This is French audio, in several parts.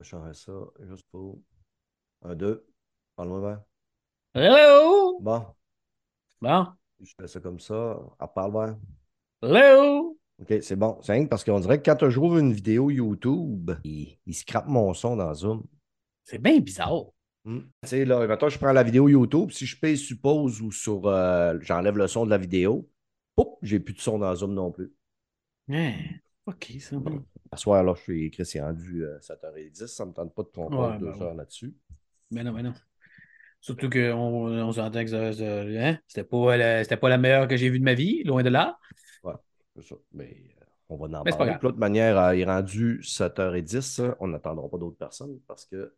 Je changerais ça juste pour. Un, deux. Parle-moi vers. Hello! Bon, Bon. je fais ça comme ça. À parle vers. Hello! OK, c'est bon. C'est parce qu'on dirait que quand je rouvre une vidéo YouTube, il, il scrape mon son dans Zoom. C'est bien bizarre. Hmm. Tu sais, là, maintenant, je prends la vidéo YouTube. Si je paye suppose ou sur. euh, J'enlève le son de la vidéo, j'ai plus de son dans Zoom non plus. Ouais. OK, ça va. À soir, là, je suis Christian rendu euh, 7h10. Ça ne me tente pas de qu'on Ouais, deux ben heures là-dessus. Mais non, mais non. Surtout qu'on on s'entend que ça- ça- hein, c'était pas, la- pas la meilleure que j'ai vue de ma vie, loin de là. C'est ça. Mais euh, on va en Mais c'est parler. De toute manière, euh, il est rendu 7h10. euh, On n'attendra pas d'autres personnes parce que.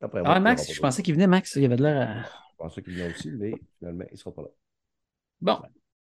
Après Ah, y Max, je pensais qu'il venait, Max. Il avait de l'air. à- Je pensais qu'il venait aussi, mais finalement, il ne sera pas là. Bon.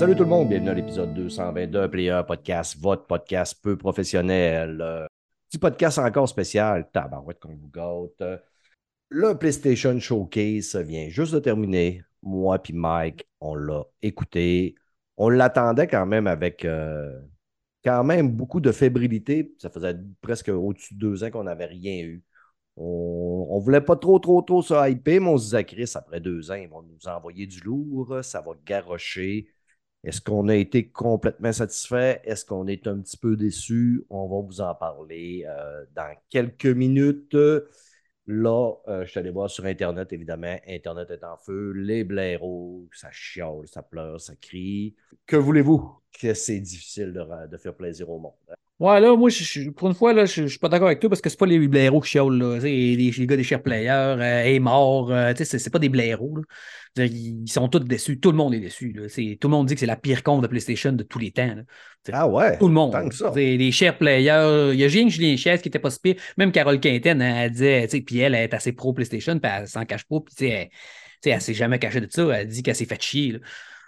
Salut tout le monde, bienvenue à l'épisode 222 Player Podcast, votre podcast peu professionnel. Euh, Petit podcast encore spécial, tabarouette qu'on vous gâte. Le PlayStation Showcase vient juste de terminer. Moi puis Mike, on l'a écouté. On l'attendait quand même avec euh, quand même beaucoup de fébrilité. Ça faisait presque au-dessus de deux ans qu'on n'avait rien eu. On ne voulait pas trop, trop, trop se hyper, mais on se disait, Chris, après deux ans, ils vont nous envoyer du lourd, ça va garrocher. Est-ce qu'on a été complètement satisfait? Est-ce qu'on est un petit peu déçu? On va vous en parler euh, dans quelques minutes. Là, euh, je suis allé voir sur Internet, évidemment. Internet est en feu. Les blaireaux, ça chiale, ça pleure, ça crie. Que voulez-vous? Que c'est difficile de, faire plaisir au monde. hein? Ouais, là, moi, je, pour une fois, là, je, je suis pas d'accord avec toi parce que c'est pas les blaireaux qui chiolent, là. Les, les gars des chers players, euh, est mort. euh, tu sais, c'est pas des blaireaux, là. Ils sont tous déçus. Tout le monde est déçu. Là. Tout le monde dit que c'est la pire compte de PlayStation de tous les temps. là. Ah ouais? Tout le monde. Tant que ça. Les chers players. Il y a que Julien Chaise qui était pas si pire. Même Carole Quinten, elle, elle disait, tu sais, puis elle, elle est assez pro PlayStation, puis elle s'en cache pas, puis tu sais, elle, elle s'est jamais cachée de ça. Elle dit qu'elle s'est fait chier. là.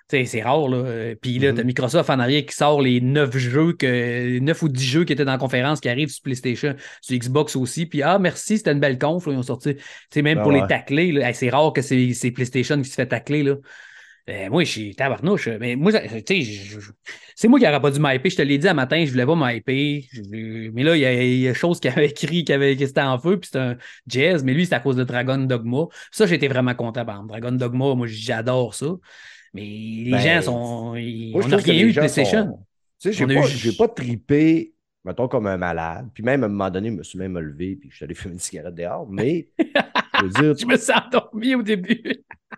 C'est rare, là. Puis là, t'as Microsoft en arrière qui sort les neuf jeux, que, 9 ou 10 jeux qui étaient dans la conférence qui arrivent sur PlayStation, sur Xbox aussi. Puis ah, merci, c'était une belle conf. là. Ils ont sorti, tu même Ah pour ouais. les tacler, hey, c'est rare que c'est PlayStation qui se fait tacler, là. Euh, moi, je suis tabarnouche. Mais moi, tu sais, c'est moi qui n'aurais pas dû m'hyper. Je te l'ai dit un matin, je voulais pas m'hyper. Mais là, il y a, y a chose qui avait écrit qui avait, qui était en feu, puis c'était un jazz, mais lui, c'est à cause de Dragon Dogma. Ça, j'étais vraiment content, par exemple. Dragon Dogma, moi, j'adore ça. Mais les Ben, gens sont. ils- Moi, je on n'a rien eu de PlayStation. sont- Tu sais, j'ai pas, eu- pas tripé, mettons, comme un malade. Puis même, à un moment donné, je me suis même levé, puis je suis allé fumer une cigarette dehors. Mais, je veux dire, Je me suis endormi au début.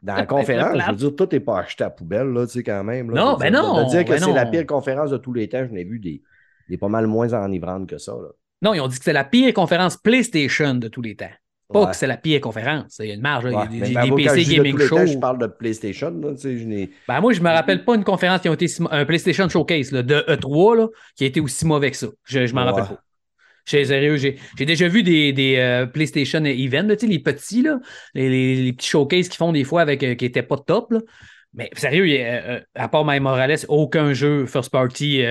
dans la conférence, je veux dire, tout n'est pas acheté à poubelle, là, tu sais, quand même. là. Non, ben dire, non, De dire que ben c'est la pire conférence de tous les temps, je n'ai vu des, des pas mal moins enivrantes que ça, là. Non, ils ont dit que c'est la pire conférence PlayStation de tous les temps. Pas Ouais. que c'est la pire conférence. Il y a une marge. Ouais, Il y mais a des, ben, des PC je Gaming Show. temps, je parle de PlayStation, là, je. Ben, moi, je me rappelle pas une conférence qui a été si un PlayStation Showcase là, de E3 là, qui a été aussi mauvais que ça. Je, je m'en Ouais. rappelle pas. J'ai déjà vu des, des euh, PlayStation Events, les petits, là, les, les- les petits showcases qu'ils font des fois avec euh, qui n'étaient pas top. Là. Mais sérieux, il y a, euh, à part My Morales, aucun jeu first party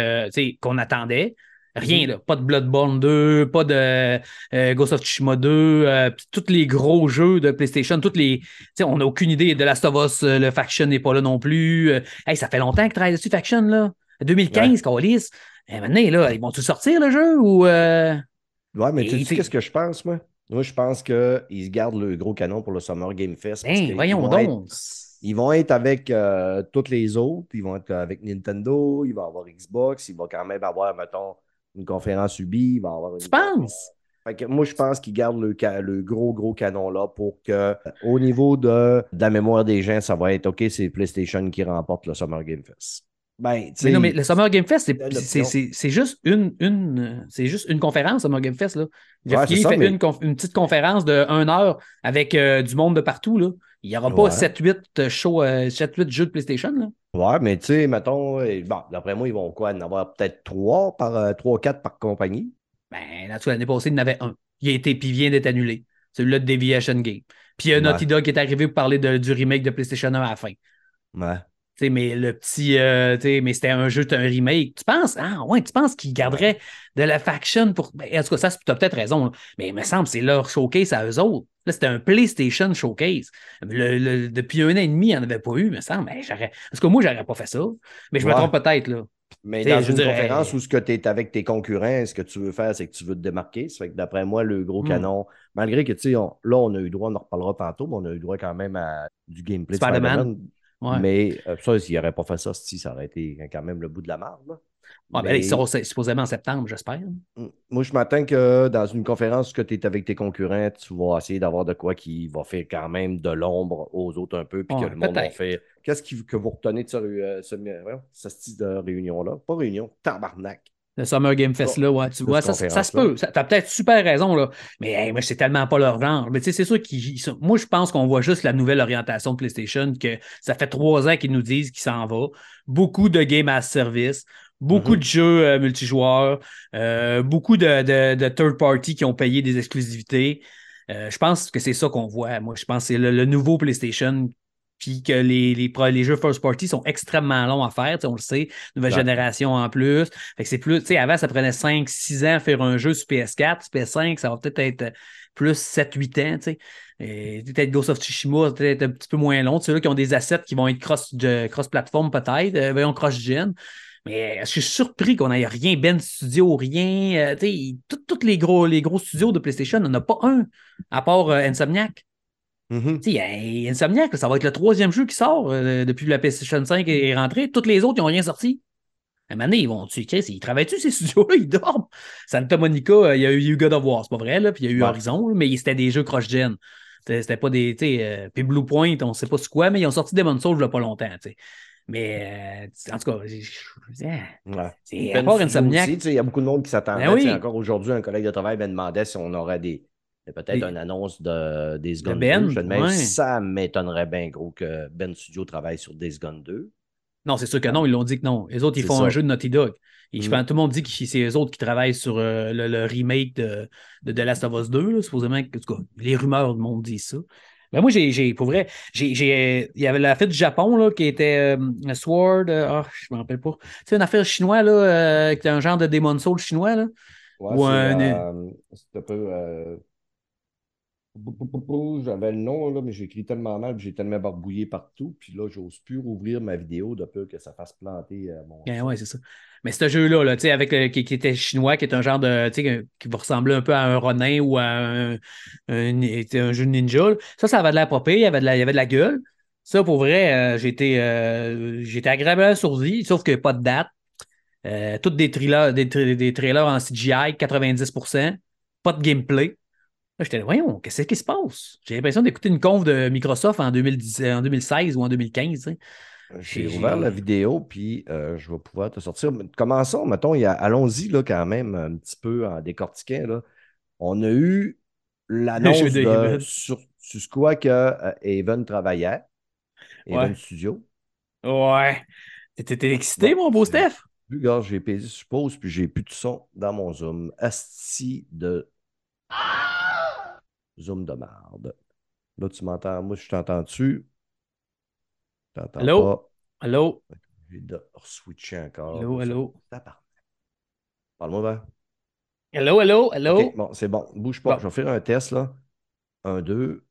qu'on attendait. Rien, Mhm. là. Pas de Bloodborne 2, pas de euh, Ghost of Tsushima 2, euh, puis tous les gros jeux de PlayStation, toutes les. Tu sais, on n'a aucune idée de Last of Us, euh, le Faction n'est pas là non plus. Euh, hey, ça fait longtemps que travaille dessus, Faction, là? 2015, Calis. Eh, maintenant, là, ils vont-tu sortir le jeu ou. Ouais, mais Et tu sais t'sais- qu'est-ce que je pense, moi? Moi, je pense qu'ils gardent le gros canon pour le Summer Game Fest. parce Ben, voyons vont être- donc. Ils vont être avec toutes les autres. Ils vont être avec Nintendo, il va y avoir Xbox, il va quand même avoir, mettons, une conférence Ubi, il va y avoir une. Tu penses? Fait que moi, je pense qu'ils gardent le, gros, gros canon là pour que, euh, au niveau de, de la mémoire des gens, ça va être OK, c'est PlayStation qui remporte le Summer Game Fest. Ben, Mais non, mais le Summer Game Fest, c'est- Belle c'est option. c'est- c'est juste une, une, c'est juste une conférence, Summer Game Fest. Là. Jeff Ouais, c'est Keighley ça, fait mais- une, conf- une petite conférence de 1 heure avec euh, du monde de partout. Là. Il n'y aura Ouais. pas 7-8 shows, euh, 7-8 jeux de PlayStation. Là. Ouais, mais tu sais, mettons, euh, bon, d'après moi, ils vont quoi? En avoir peut-être trois par euh, trois, quatre par compagnie? Ben, là, l'année passée, il y en avait un. Il a été, puis il vient d'être annulé. Celui-là de Deviation Game. Puis il y a Naughty Ouais. Dog qui est arrivé pour parler de- du remake de PlayStation 1 à la fin. Ouais. Mais le petit. euh, mais c'était un jeu, c'était un remake. Tu penses? Ah, ouais, tu penses qu'ils garderaient de la faction pour. Ben, en tout cas, ça, tu as peut-être raison. là. Mais il me semble que c'est leur showcase à eux autres. Là, c'était un PlayStation showcase. Le- le- depuis un an et demi, il n'y en avait pas eu, il me semble. Ben, j'aurais... Parce que moi, j'aurais pas fait ça. Mais je me trompe peut-être, là. Mais T'sais, dans une conférence euh, où ce que tu es avec tes concurrents, ce que tu veux faire, c'est que tu veux te démarquer. Ça fait que d'après moi, le gros Hmm. canon, malgré que tu sais, là, on a eu droit, on en reparlera tantôt, mais on a eu droit quand même à du gameplay de Spider-Man. Spider-Man. Ouais. Mais euh, ça, s'il n'aurait pas fait ça, si, ça aurait été quand même le bout de la marde. Ouais, ben, Mais- ils seront supposément en septembre, j'espère. Mm. Moi, je m'attends que dans une conférence que tu es avec tes concurrents, tu vas essayer d'avoir de quoi qui va faire quand même de l'ombre aux autres un peu, puis Ouais, que le monde va faire. Qu'est-ce que vous retenez de ce, euh, ce, ce réunion-là? Pas réunion, tabarnak. Le Summer Game Fest, là, ouais, tu vois, ça, ça se peut. Ça- T'as peut-être super raison, là. Mais hey, moi, c'est tellement pas leur genre. Mais tu sais, c'est sûr qu'ils. Moi, je pense qu'on voit juste la nouvelle orientation de PlayStation, que ça fait trois ans qu'ils nous disent qu'ils s'en va. Beaucoup de game as service, beaucoup Mhm. de jeux euh, multijoueurs, euh, beaucoup de, de, de third party qui ont payé des exclusivités. Euh, je pense que c'est ça qu'on voit. Moi, je pense que c'est le, le nouveau PlayStation. Puis que les, les, pro- les jeux first party sont extrêmement longs à faire, on le sait, nouvelle Ouais. génération en plus. Fait que c'est plus, tu sais, avant, ça prenait 5, 6 ans à faire un jeu sur PS4, sur PS5, ça va peut-être être plus 7, 8 ans, tu sais. Peut-être Ghost of Tsushima, peut-être un petit peu moins long. Ceux-là qui ont des assets qui vont être cross- cross-platform, peut-être, euh, voyons, cross-gen. Mais je suis surpris qu'on n'ait rien, Ben Studio, rien. euh, tu sais, tous les gros, les gros studios de PlayStation, on n'en a pas un, à part euh, Insomniac. Mhm. Tu sais, il y a Insomniac, ça va être le troisième jeu qui sort euh, depuis que la PlayStation 5 est rentrée. Toutes les autres, ils n'ont rien sorti. À un moment donné, ils vont tu ils travaillent-tu ces studios-là? Ils dorment. Santa Monica, euh, il y a eu God of War, c'est pas vrai, là, puis il y a eu Ouais. Horizon, là, mais c'était des jeux cross-gen. C'était c'était pas des. tu sais, euh, puis Blue Point, on sait pas c'est quoi, mais ils ont sorti Demon's Souls il y a pas longtemps. Mais euh, en tout cas, Ouais. c'est Studio Insomniac. Il y a beaucoup de monde qui s'attendait. Ben oui. Encore aujourd'hui, un collègue de travail me demandait si on aurait des. Peut-être une annonce de Days Gone Ben, 2. Je te demande ouais. ça m'étonnerait bien gros que Ben Studio travaille sur Days Gone 2. Non, c'est sûr que non, ils l'ont dit que non. Les autres, ils font ça. un jeu de Naughty Dog. Et je Mm. pense, tout le monde dit que c'est eux autres qui travaillent sur euh, le, le remake de, de The Last of Us 2, là, supposément. En tout cas, les rumeurs du monde disent ça. Ben moi, j'ai, pour vrai, j'ai, il y avait la fête du Japon là, qui était euh, Sword, euh, ah, je me rappelle pas. C'est une affaire chinoise, là, qui était un genre de Demon Soul chinois. Là. Ouais, Ou c'est, un- c'est un peu. Euh, J'avais le nom, là, mais j'ai écrit tellement mal, j'ai tellement barbouillé partout, puis là, j'ose plus rouvrir ma vidéo de peur que ça fasse planter euh, mon. Ben ouais, c'est ça. Mais ce jeu-là, là, avec le- qui, qui était chinois, qui est un genre de. sais, qui va ressembler un peu à un Ronin ou à un, un, un jeu de ninja. là. Ça, ça avait de la popée, il y avait de la, il y avait de la gueule. Ça, pour vrai, euh, été, euh, agréablement sourdi, sauf qu'il n'y a pas de date. Euh, toutes des trailers, des, tra- des trailers en CGI, 90%. Pas de gameplay. Là, j'étais là, voyons, qu'est-ce qui se passe? J'ai l'impression d'écouter une conf de Microsoft en, 2010, en 2016 ou en 2015. tu sais. J'ai ouvert la vidéo, puis euh, je vais pouvoir te sortir. Commençons, mettons, allons-y quand même un petit peu en décortiquant. Là. On a eu l'annonce de de, sur, sur quoi que euh, Haven travaillait. Ouais. Studio. Ouais. T'étais excité, Ouais, mon beau Steph? Gars, j'ai pesé sur pause, puis j'ai plus de son dans mon zoom. Asti de zoom de merde. Là, tu m'entends? Moi, je t'entends dessus. T'entends Allô? pas? Allô? Je vais de switcher encore. Allô, allô? Parle-moi, ben. Allô, allô, allô? Bon, c'est bon. Bouge pas. Bon. Je vais faire un test, là. Un, deux.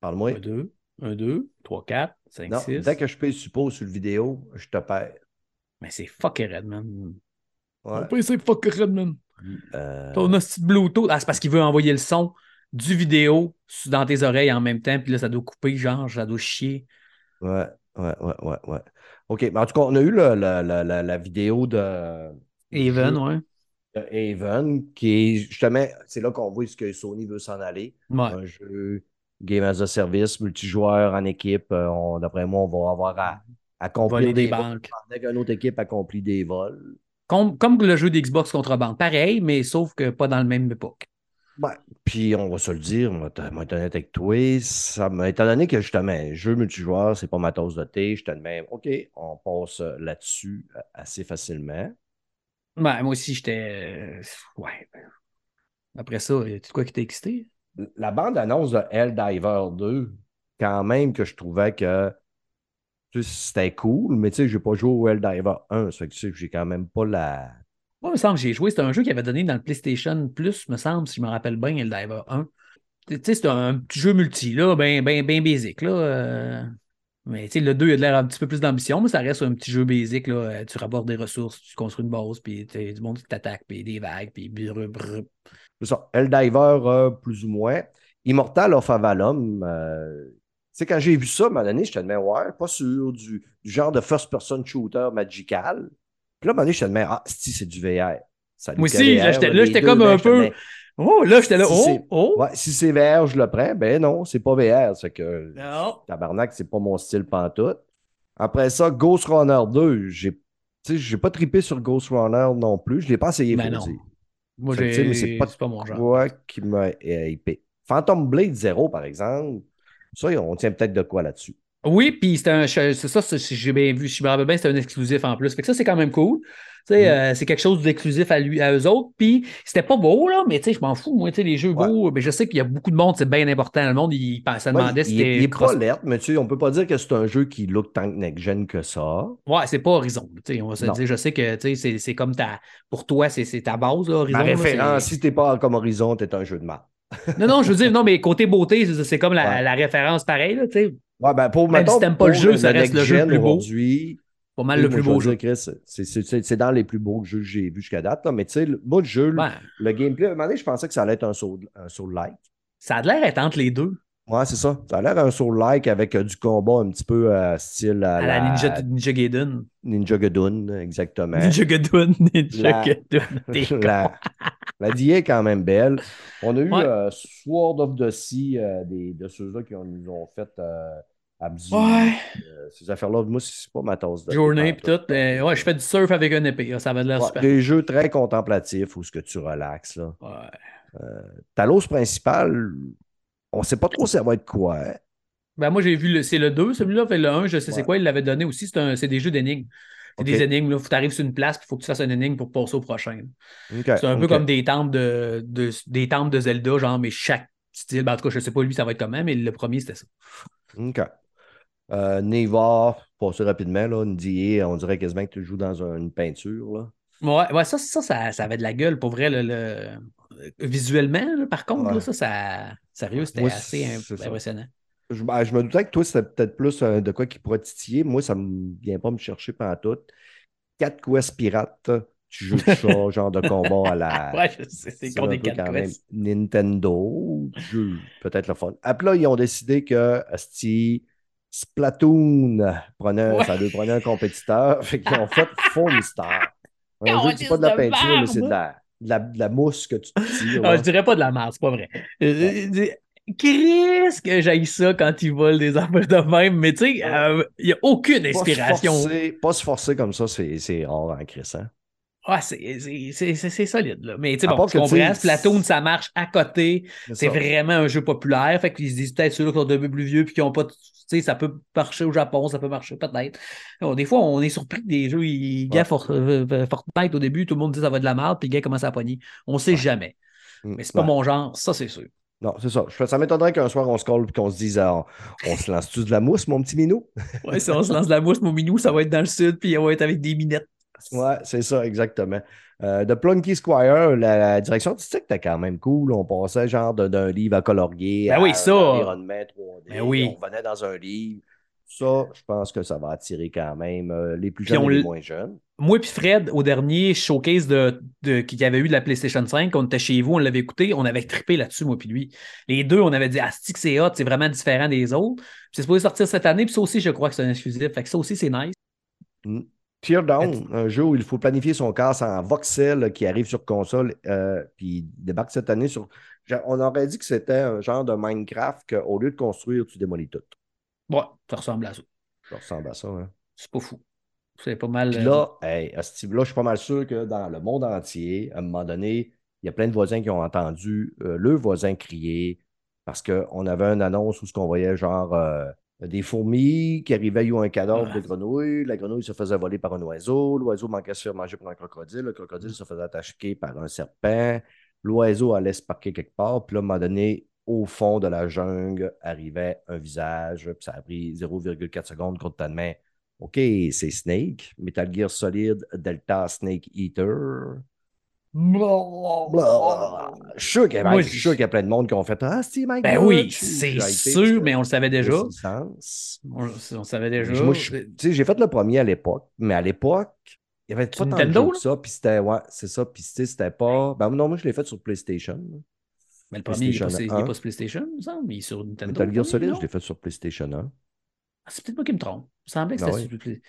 Parle-moi. 1, 2, 1, 2, 3, 4, 5, Non, 6. dès que je paye suppose sur le vidéo, je te perds. Mais c'est fucking red, man. Ouais. Mon PC est fucking red, man. Euh, Ton hostie Bluetooth. Ah, c'est parce qu'il veut envoyer le son du vidéo dans tes oreilles en même temps, puis là, ça doit couper, genre, ça doit chier. Ouais, ouais, ouais, ouais, ouais. OK, mais en tout cas, on a eu le- le- le- la, vidéo de, Even, ouais. Haven, qui est justement, c'est là qu'on voit ce que Sony veut s'en aller. Ouais. Un jeu Game as a Service, multijoueur en équipe. Euh, on- D'après moi, on va avoir à accomplir des, des vols banques. pendant qu'une autre équipe accomplit des vols. Comme, comme le jeu d'Xbox Contrebande. Pareil, mais sauf que pas dans le même époque. Ouais. Puis on va se le dire, moi, honnête avec toi, ça étant donné que justement, jeu multijoueur, c'est pas ma tasse de thé, je te dis même, OK, on passe euh, là-dessus euh, assez facilement. Ouais, moi aussi, j'étais. euh, Ouais. Après ça, y a quoi qui t'a excité? La bande-annonce de Helldiver 2, quand même que je trouvais que c'était cool, mais tu sais, j'ai pas joué au Helldiver 1, ça fait que tu sais, j'ai quand même pas la. Moi, il me semble que j'ai joué. C'était un jeu qui avait donné dans le PlayStation Plus, me semble, si je me rappelle bien, le Diver 1. Tu sais, c'est un petit jeu multi, là, bien ben, ben basic, là. euh, Mais tu sais, le 2, il a de l'air un petit peu plus d'ambition, mais ça reste un petit jeu basic, là. Euh, Tu rapportes des ressources, tu construis une base, puis tu du monde qui t'attaque, puis des vagues, puis. C'est ça. Helldiver, euh, plus ou moins. Immortal of Avalon, euh, sais, quand j'ai vu ça, à un moment donné, j'étais de même, ouais, pas sûr, du, du genre de first-person shooter magical. Puis là, à un moment donné, j'étais de même, ah, c'ti, c'est du VR. Salut, Moi aussi, là, j'étais- comme ben, un peu- Oh, là, j'étais là. Si Oh, oh. Ouais, si c'est VR, je le prends. Ben non, c'est pas VR. C'est que Non. tabarnak, c'est pas mon style pantoute. Après ça, Ghost Runner 2, j'ai tu sais, j'ai pas trippé sur Ghost Runner non plus. Je l'ai pas essayé, Ben non. dire. Moi, j'ai. mais c'est pas- C'est pas mon genre. Quoi qui m'a hypé. Phantom Blade 0, par exemple, ça, on tient peut-être de quoi là-dessus. Oui, puis c'est un. C'est ça, si j'ai bien vu, si je me rappelle bien, c'est un exclusif en plus. Fait que ça, c'est quand même cool. Tu sais, Mm. euh, c'est quelque chose d'exclusif à lui, à eux autres. Puis c'était pas beau, là, mais je m'en fous. Moi, les jeux Ouais. beaux, mais je sais qu'il y a beaucoup de monde, c'est bien important. Le monde, il Ouais, demandait il, si c'était. il est cross- pas mais tu sais, on peut pas dire que c'est un jeu qui look tant que next-gen que ça. Ouais, c'est pas Horizon. on va se Non. dire, je sais que c'est- comme ta. Pour toi, c'est ta base, là, Horizon. Ma référence, si t'es pas comme Horizon, t'es un jeu de map. Non, non, je veux dire, non, mais côté beauté, c'est comme la, Ouais. la référence pareille, là, tu sais. Ouais, ben pour, Même mettons, si t'aimes pas le jeu, ça reste le jeu le plus beau. Pas mal le plus beau jeu. C'est- dans les plus beaux jeux que j'ai vus jusqu'à date. Là. Mais tu sais, le- moi, le jeu, le- Ouais, le gameplay, à un moment donné, je pensais que ça allait être un soul- un soul-like. ça a l'air d'être entre les deux. Ouais, c'est ça. Ça a l'air un soul-like avec euh, du combat un petit peu euh, style à, À la Ninja, Ninja Gaiden. Ninja Gaiden, exactement. Ninja Gaiden, Ninja Gaiden. La, la est quand même belle. On a eu Ouais. euh, Sword of the Sea, euh, des, de ceux-là qui ont- nous ont fait euh, à mesure. Ouais. Euh, ces affaires-là, moi, c'est pas ma tasse de Journée pantoute. tout. mais ouais, je fais du surf avec un épée. là, Ça va de l'air Ouais, super. des jeux très contemplatifs où ce que tu relaxes. Là. Ouais. Talos principal, on sait pas trop ça va être quoi. hein. Ben, moi, j'ai vu, le, c'est le 2, celui-là. Fait le 1, je sais c'est quoi, il l'avait donné aussi. C'est, un- c'est des jeux d'énigmes. C'est des énigmes. Là. Faut que tu arrives sur une place, il faut que tu fasses une énigme pour passer au prochain. C'est un peu comme des temples de, de- des temples de Zelda, genre, mais chaque style. Ben, en tout cas, je sais pas lui, ça va être comment, mais le premier, c'était ça. OK. Euh, Neva, passer rapidement, là, une on dirait quasiment que tu joues dans un- une peinture. Là. Ouais, ouais ça, ça, ça, ça avait de la gueule, pour vrai. le- le- Visuellement, là, par contre, Ouais. là, ça, ça. Sérieux, c'était Moi, assez imp- impressionnant. Je, ben, je me doutais que toi, c'était peut-être plus euh, de quoi qui pourrait titiller. Moi, ça ne vient pas me chercher pendant tout. Quatre quests pirates, tu joues ça, genre de combat à la. Ouais, je sais, c'est C'est un des quatre quand même quests. Nintendo, jeu peut-être le fun. Après là, ils ont décidé que asti, Splatoon prenait, Ouais. ça devait prendre un compétiteur. Fait qu'ils ont fait Foam Star. Un jeu c'est pas de la peinture, mais c'est de la, de, la, de la mousse que tu tires. Ah, je dirais pas de la merde, c'est pas vrai. Euh, euh, Chris, que j'aille ça quand ils volent des affaires de même, mais tu sais, euh, il n'y a aucune Pas se inspiration. forcer- Pas se forcer comme ça, c'est rare en Chris. Ah, c'est- solide, là. Mais tu sais, bon, tu comprends, Splatoon, ça marche à côté. C'est vraiment un jeu populaire. Fait qu'ils se disent peut-être ceux-là qui sont peu plus vieux puis qui n'ont pas. Tu sais, ça peut marcher au Japon, ça peut marcher peut-être. Des fois, on est surpris que des jeux, ils gars For- euh, Fortnite au début, tout le monde dit ça va de la merde, puis gars commence à pogner. On sait Ouais. jamais. Mm, Mais c'est pas ouais. mon genre, ça c'est sûr. Non, c'est ça. Je- Ça m'étonnerait qu'un soir, on se colle et qu'on se dise ah, on, se lance-tu de la mousse, mon petit minou? Ouais, si on se lance de la mousse, mon minou, ça va être dans le sud, puis on va être avec des minettes. Ouais, c'est ça, exactement. Euh, de Plunky Squire, la, la direction artistique était quand même cool. On passait genre d'un livre à colorier Ben à oui, ça. un environnement 3D. Ben oui. On venait dans un livre. Ça, je pense que ça va attirer quand même euh, les plus Puis jeunes on et les moins jeunes. Moi puis Fred, au dernier showcase de, de, qu'il y avait eu de la PlayStation 5, on était chez vous, on l'avait écouté, on avait trippé là-dessus, moi puis lui. Les deux, on avait dit, ah, que c'est hot, c'est vraiment différent des autres? Puis c'est supposé sortir cette année, puis ça aussi, je crois que c'est un exclusif. Fait que ça aussi, c'est nice. Teardown, un jeu où il faut planifier son casse en voxel qui arrive sur console, euh, puis débarque cette année sur. On aurait dit que c'était un genre de Minecraft qu'au lieu de construire, tu démolis tout. Ouais, ça ressemble à ça. Ça ressemble à ça. Hein. C'est pas fou. C'est pas mal. Puis euh, là, hey, à ce type-là, je suis pas mal sûr que dans le monde entier, à un moment donné, il y a plein de voisins qui ont entendu euh, le voisin crier parce qu'on avait une annonce où ce qu'on voyait genre euh, des fourmis qui arrivaient, ont un cadavre de grenouille. La grenouille se faisait voler par un oiseau. L'oiseau manquait de se faire manger par un crocodile. Le crocodile se faisait attaquer par un serpent. L'oiseau allait se parquer quelque part. Puis là, à un moment donné, au fond de la jungle, arrivait un visage. Puis ça a pris 0,4 secondes contre ta main. OK, c'est Snake. Metal Gear Solid Delta Snake Eater. Je suis sûr qu'il y a- Moi, je suis sûr qu'il y a plein de monde qui ont fait Ah, c'est my Ben God, oui, c'est sûr, mais on le savait déjà. On, on savait déjà. Moi, je- j'ai fait le premier à l'époque, mais à l'époque, il y avait pas tant de Nintendo, jeux que ça, puis c'était, ouais, c'est ça, puis c'était pas, ben non, moi, je l'ai fait sur PlayStation. Mais le premier, il n'est pas, PlayStation il est 1. pas sur PlayStation, il me semble. Il est sur Nintendo. Metal Gear le Solid, je l'ai fait sur PlayStation 1. Ah, C'est peut-être moi qui me trompe. Il me semblait que Ben c'était oui. sur Play-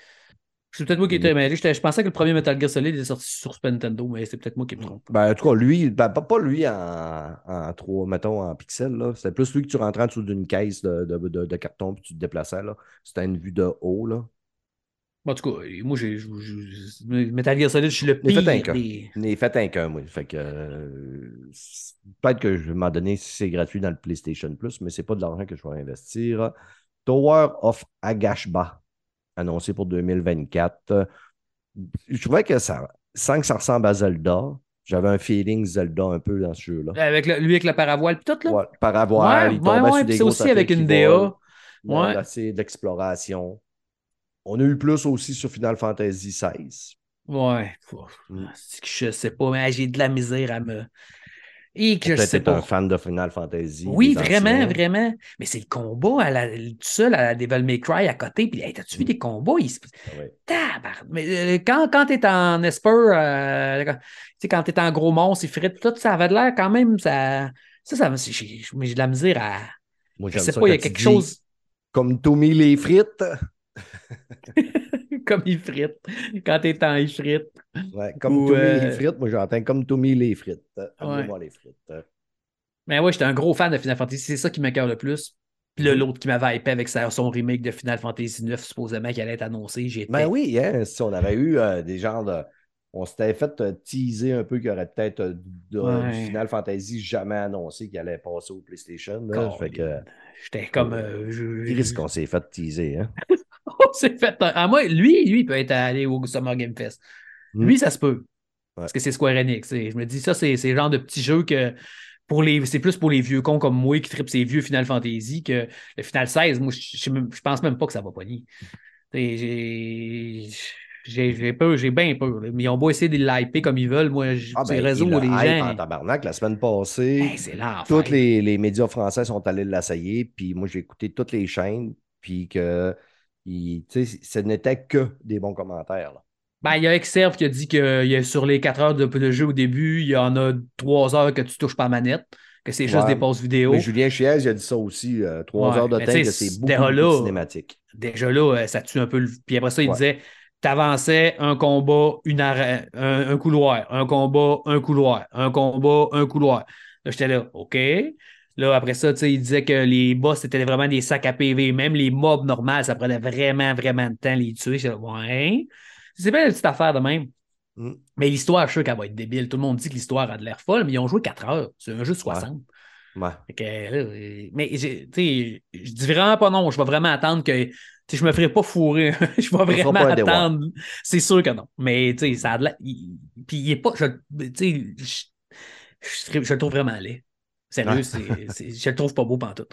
C'est peut-être moi qui étais mêlé. Je pensais que le premier Metal Gear Solid est sorti sur Super Nintendo, mais c'est peut-être moi qui me trompe. Ben, en tout cas, lui, ben, pas, pas lui en, en 3, mettons, en pixels. C'était plus lui que tu rentrais en dessous d'une caisse de, de, de- de carton, puis tu te déplaçais. C'était une vue de haut, là. Bon, en tout cas, moi, j'ai. Metal Gear Solid, je suis le Il fait pire un cas. Je n'ai fait un qu'un, moi. Fait que, euh, peut-être que je vais m'en donner si c'est gratuit dans le PlayStation Plus, mais c'est pas de l'argent que je vais investir. Tower of Agashba, annoncé pour 2024. Je trouvais que ça, sans que ça ressemble à Zelda, j'avais un feeling Zelda un peu dans ce jeu-là. Avec le- lui avec le paravoile, puis tout, là? Ouais, par avoir, Ouais, il ouais, tombait ouais, sur puis des c'est aussi avec une DA. Ouais. C'est d'exploration. On a eu plus aussi sur Final Fantasy XVI. Ouais. Mm. Je sais pas, mais j'ai de la misère à me. Et que je sais un fan de Final Fantasy. Oui, vraiment, anciens. vraiment. Mais c'est le combat à la, tout seul à la Devil May Cry à côté. Puis, hey, t'as-tu vu des combats? Il se- Ouais. Tabarnak! Mais euh, quand, quand t'es en Esper, euh, quand- tu sais, quand t'es en gros monstre, il frites, tout ça avait de l'air quand même. Ça, ça, ça j'ai j'ai- de la misère à. Moi, Je sais pas, il y a quelque chose Comme Tommy les frites. comme il frite. Quand t'es en il frite. Ouais, comme Ou, Tommy euh, les frites. Moi, j'entends comme Tommy les frites. Amenez-moi les frites. Mais ouais, j'étais un gros fan de Final Fantasy. C'est ça qui m'écoeure le plus. Puis là, Mhm. l'autre qui m'avait hypé avec son remake de Final Fantasy 9, supposément, qui allait être annoncé. J'étais. Ben oui, hein, si on avait eu euh, des genres de. On s'était fait euh, teaser un peu qu'il y aurait peut-être euh, de- Ouais. du Final Fantasy jamais annoncé qui allait passer au PlayStation. Là, fait que, euh, J'étais comme. euh, je- risque qu'on s'est fait teaser. Hein? On s'est fait. Ah, moi, lui, lui, il peut être allé au Summer Game Fest. Mm. Lui, ça se peut. Ouais. Parce que c'est Square Enix. Je me dis, ça, c'est le genre de petits jeux que. Pour les, c'est plus pour les vieux cons comme moi qui tripent ces vieux Final Fantasy que le Final 16, moi, je, je, pense même pas que ça va pogner. J'ai j'ai peur, j'ai bien peur. là. Mais ils ont beau essayer de l'hyper comme ils veulent. Moi, je- Ah, ben, réseaux, les gens. en tabarnak. La semaine passée, Hey, c'est l'enfer. tous les, les médias français sont allés l'essayer. Puis moi, j'ai écouté toutes les chaînes. Puis que il- tu sais, ce n'était que des bons commentaires. là. Ben, il y a Exerve qui a dit que il y a sur les 4 heures de, de jeu au début, il y en a 3 heures que tu touches pas la manette, que c'est juste Ouais. des pauses vidéo. Mais Julien Chiez, il a dit ça aussi. euh, trois Ouais, heures de temps, c'est beaucoup, là, cinématique. Déjà là, euh, ça tue un peu le. Puis après ça, il Ouais. disait t'avançais un combat, une un, un couloir, un combat, un couloir, un combat, un couloir. J'étais là, OK. Là, après ça, tu sais, il disait que les boss, c'était vraiment des sacs à PV. Même les mobs normales, ça prenait vraiment, vraiment de temps à les tuer. J'étais ouais. C'est bien une petite affaire de même. Mm. Mais l'histoire, je suis sûr qu'elle va être débile. Tout le monde dit que l'histoire a de l'air folle, mais ils ont joué 4 heures. C'est un jeu de 60. Ouais. Fait que, euh, mais j'ai- tu sais, je dis vraiment pas non. Je vais vraiment attendre que. Je me ferai pas fourrer. je vais vraiment attendre. C'est sûr que non. Mais tu sais, ça a de la- il- Puis il est pas. je- Tu sais, je, je, je le trouve vraiment laid. Sérieux, Ouais. c'est- je le trouve pas beau pantoute.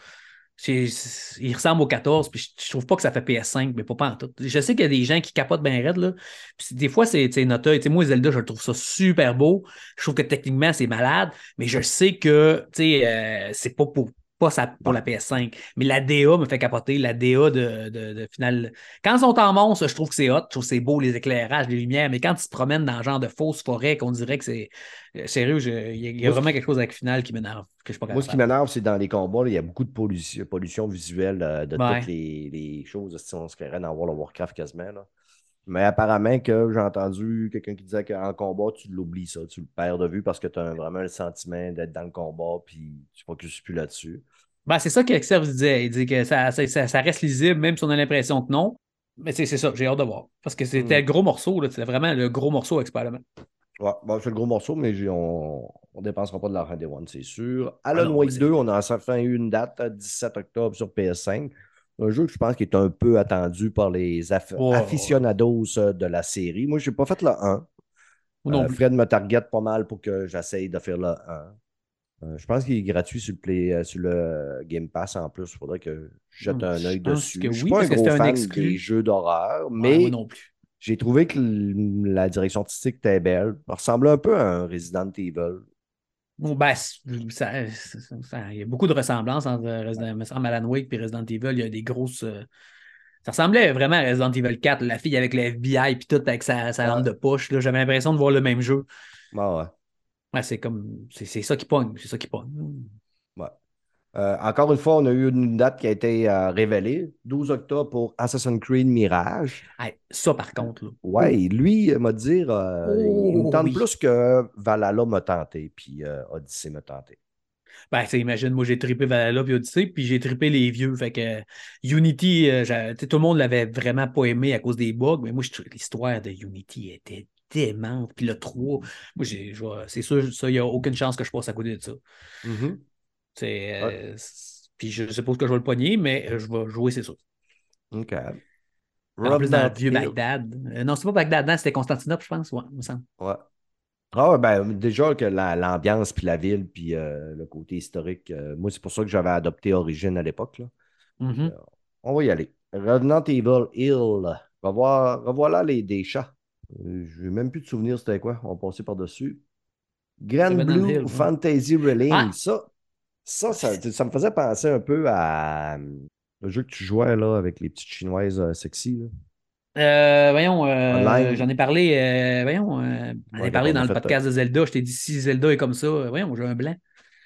Il ressemble au 14, puis je, je trouve pas que ça fait PS5, mais pas pantoute. Je sais qu'il y a des gens qui capotent bien raide, là. Puis des fois, c'est sais, Moi, Zelda, je le trouve ça super beau. Je trouve que techniquement, c'est malade, mais je sais que tu sais, euh, c'est pas pour, pas ça pour la PS5. Mais la DA me fait capoter. La DA de, de, de final. Quand ils sont en monstre, je trouve que c'est hot. Je trouve que c'est beau, les éclairages, les lumières. Mais quand ils se promènent dans le genre de fausse forêt, qu'on dirait que c'est. euh, Sérieux, il y a, y vraiment quelque chose avec final qui m'énerve. Que je suis pas Moi, ce qui m'énerve, c'est dans les combats, il y a beaucoup de pollution, pollution visuelle euh, de Ouais. toutes les, les choses. Si on se créerait dans World of Warcraft quasiment. là. Mais apparemment que j'ai entendu quelqu'un qui disait qu'en combat, tu l'oublies ça, tu le perds de vue parce que tu as vraiment le sentiment d'être dans le combat, puis tu focuses plus là-dessus. Ben, c'est ça qu'Exerve disait. Il dit que ça, ça, reste lisible, même si on a l'impression que non. Mais c'est ça, j'ai hâte de voir. Parce que c'était Mm. le gros morceau. C'était vraiment le gros morceau Spider-Man. Ouais, bon, c'est le gros morceau, mais on ne dépensera pas de l'argent des One, c'est sûr. Alan Ah non, Wake c'est- 2, on a enfin eu une date, euh, 17 octobre sur PS5. Un jeu que je pense qui est un peu attendu par les aff- Oh. aficionados euh, de la série. Moi, je n'ai pas fait le 1. Ou non Euh. Fred me target pas mal pour que j'essaye de faire le 1. Euh, je pense qu'il est gratuit sur le, Play- sur le Game Pass en plus. Il faudrait que je jette un je œil dessus. que je ne suis oui, pas un parce gros un fan des jeux d'horreur, mais j'ai trouvé que la direction artistique était belle. Ça ressemblait un peu à un Resident Evil. Bon, ben, c'est- ça- ça- ça- il y a beaucoup de ressemblances entre Resident, me semble, Alan Wake et Resident Evil. Il y a des grosses. euh, ça ressemblait vraiment à Resident Evil 4, la fille avec le FBI puis tout avec sa, sa Ouais. lampe de poche. J'avais l'impression de voir le même jeu. Ouais. Ouais, c'est comme. C'est ça qui pogne. C'est ça qui pogne. Ouais. Euh, encore une fois, on a eu une date qui a été euh, révélée, 12 octobre pour Assassin's Creed Mirage. Hey, ça, par contre, là. Ouais, lui m'a dit, euh, il me Oh, tente oui. plus que Valhalla m'a tenté, puis Odyssey m'a tenté. Ben, imagine, moi, j'ai trippé Valhalla puis Odyssey, puis j'ai trippé les vieux. Fait que Unity, tout le monde l'avait vraiment pas aimé à cause des bugs, mais moi, l'histoire de Unity était démente. Puis le 3, moi, j'ai, je vais- c'est sûr, ça, il n'y a aucune chance que je passe à côté de ça. Mhm. C'est, euh, puis je suppose que je vais le pogner, mais euh, je vais jouer, c'est sûr. OK. En plus, dans le vieux. Bagdad. Euh, non, c'est pas Bagdad, c'était Constantinople, je pense. Ouais, il me semble. Ouais. Ah ouais, ben, déjà que la- l'ambiance, puis la ville, puis euh, le côté historique, euh, moi, c'est pour ça que j'avais adopté Origin à l'époque. Mhm. On va y aller. Revenant Evil Hill. Revoir, revoilà les, des chats. Je n'ai même plus de souvenir c'était quoi. On va passer par-dessus. Grand Blue Hill, ouais. Fantasy Relink. Ah! Ça, ça, ça, ça me faisait penser un peu à euh, le jeu que tu jouais là, avec les petites chinoises euh, sexy. là. Euh, voyons, euh, j'en ai parlé, voyons, j'en Ouais, ai parlé dans a le podcast de Zelda. Je t'ai dit si Zelda est comme ça, voyons, j'ai un blanc.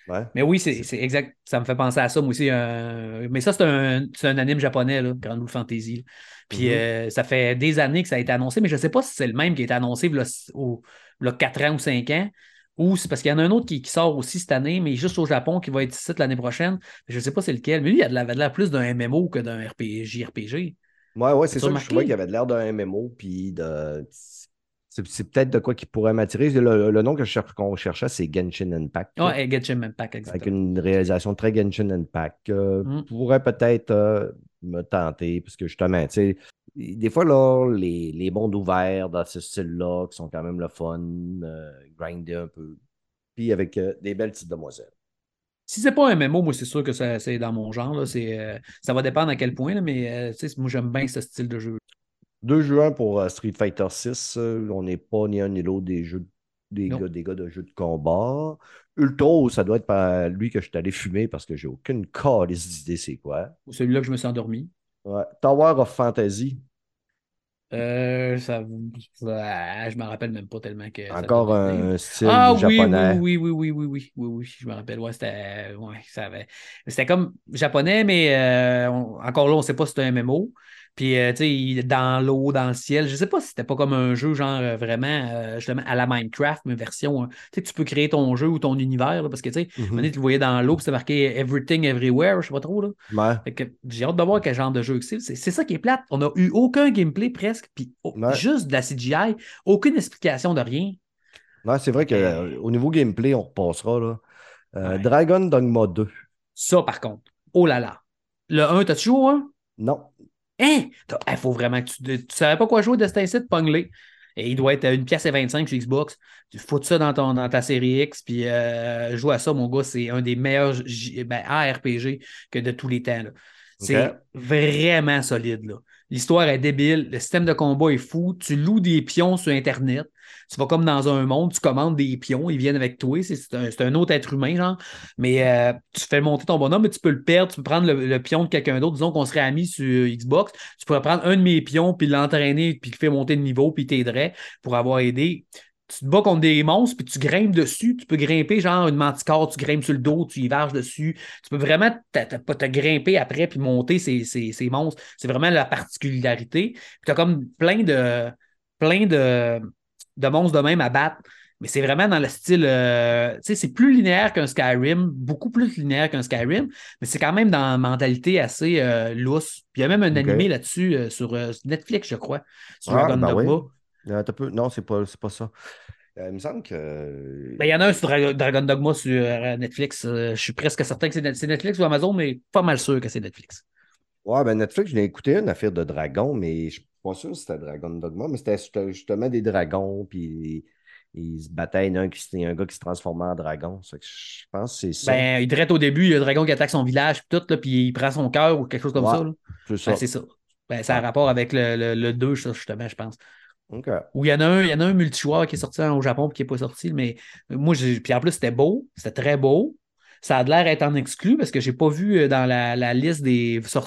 Ouais. Mais oui, c'est exact. Ça me fait penser à ça, moi aussi. euh, mais ça, c'est un, un anime japonais, là, Grand Blue Fantasy. là. Puis Mhm. euh, ça fait des années que ça a été annoncé, mais je ne sais pas si c'est le même qui a été annoncé là, au, là, 4 ans ou 5 ans. Ou c'est parce qu'il y en a un autre qui, qui sort aussi cette année, mais juste au Japon, qui va être ici l'année prochaine. Je ne sais pas c'est lequel. Mais lui, il a de l'air plus d'un MMO que d'un RPG. RPG. Ouais, ouais, c'est ça je trouvais qu'il avait de l'air d'un MMO, puis de. C'est peut-être de quoi qui pourrait m'attirer. Le, le nom que je cher- qu'on cherchait, c'est Genshin Impact. Ah, et Genshin Impact, avec exactement. une réalisation très Genshin Impact. euh, Mm. Pourrait peut-être euh, me tenter, parce que justement, tu sais, des fois, là, les, les mondes ouverts dans ce style-là, qui sont quand même le fun, euh, grinder un peu, puis avec euh, des belles petites demoiselles. Si c'est pas un MMO, moi, c'est sûr que ça- c'est dans mon genre. là. C'est, euh, ça va dépendre à quel point, là, mais euh, tu sais, moi, j'aime bien ce style de jeu. 2 juin pour euh, Street Fighter 6, on n'est pas ni un ni l'autre des jeux des gars, des gars de jeux de combat. Ultro, ça doit être par lui que je suis allé fumer parce que j'ai aucune calice d'idée c'est quoi. Ou celui-là que je me suis endormi. Ouais. Tower of Fantasy, Euh, ça, ah, je me rappelle même pas tellement que. encore un style Ah oui, oui, japonais. oui, oui, oui, oui, oui, oui, oui, je me rappelle. Ouais, c'était, ouais, ça avait- c'était comme japonais, mais euh, on- encore là, on ne sait pas si c'était un MMO. Puis, euh, tu sais, dans l'eau, dans le ciel, je ne sais pas si c'était pas comme un jeu, genre euh, vraiment, euh, justement, à la Minecraft, mais version, euh, tu sais, tu peux créer ton jeu ou ton univers, là, parce que, tu sais, moment donné, tu le voyais dans l'eau, puis c'est marqué Everything Everywhere, je sais pas trop, là. Ouais. Fait que j'ai hâte de voir quel genre de jeu que c'est. C'est ça qui est plate. On n'a eu aucun gameplay presque, puis oh, Ouais. juste de la CGI, aucune explication de rien. Ouais, c'est vrai que Euh, euh, au niveau gameplay, on repassera. Là. Ouais. Dragon Dogma 2. Ça, par contre, oh là là. Le 1, t'as-tu joué au 1? Non. Hein? Il faut vraiment que tu. Tu savais pas quoi jouer de cet incite, pogne Et il doit être à une pièce et 25 sur Xbox. Tu fous ça dans, ton, dans ta série X, puis euh, joue à ça, mon gars. C'est un des meilleurs ben, ARPG que de tous les temps. là. C'est vraiment solide. là. L'histoire est débile. Le système de combat est fou. Tu loues des pions sur Internet. Tu vas comme dans un monde, tu commandes des pions, ils viennent avec toi. C'est un, un autre être humain, genre. Mais euh, tu fais monter ton bonhomme, mais tu peux le perdre. Tu peux prendre le, le pion de quelqu'un d'autre. Disons qu'on serait amis sur Xbox. Tu pourrais prendre un de mes pions, puis l'entraîner, puis le faire monter de niveau, puis t'aiderais pour avoir aidé. Tu te bats contre des monstres, puis tu grimpes dessus. Tu peux grimper, genre une manticore, tu grimpes sur le dos, tu y varges dessus. Tu peux vraiment te, te- te grimper après, puis monter ces, ces- ces monstres. C'est vraiment la particularité. Puis tu as comme plein de, plein de, de monstres de même à battre. Mais c'est vraiment dans le style. euh, tu sais, c'est plus linéaire qu'un Skyrim, beaucoup plus linéaire qu'un Skyrim, mais c'est quand même dans une mentalité assez euh, lousse. Puis il y a même un animé là-dessus euh, sur euh, Netflix, je crois, sur Ah, Dragon ben Dogma. oui. T'as peu- Non, c'est pas, pas ça. Il me semble que. Ben, il y en a un sur Dra- Dragon Dogma sur Netflix. Je suis presque certain que c'est Net- c'est Netflix ou Amazon, mais pas mal sûr que c'est Netflix. Ouais, ben Netflix, je l'ai écouté une affaire de dragon, mais je suis pas sûr si c'était Dragon Dogma, mais c'était justement des dragons, puis ils se battaient. Il y en a un, qui, c'était un gars qui se transformait en dragon. Ça je pense que c'est ça. Ben, il dirait au début, il y a un dragon qui attaque son village, puis tout, là, puis il prend son cœur ou quelque chose comme Ouais. ça. c'est ça. Ben, c'est ça. Ben, ça a rapport avec le, le, le 2, ça, justement, je pense. OK. Ou il y en a un, il y en a un multijoueur qui est sorti au Japon et qui n'est pas sorti, mais moi, puis en plus, c'était beau, c'était très beau. Ça a l'air d'être en exclu parce que j'ai pas vu euh, dans la, la liste des. Ça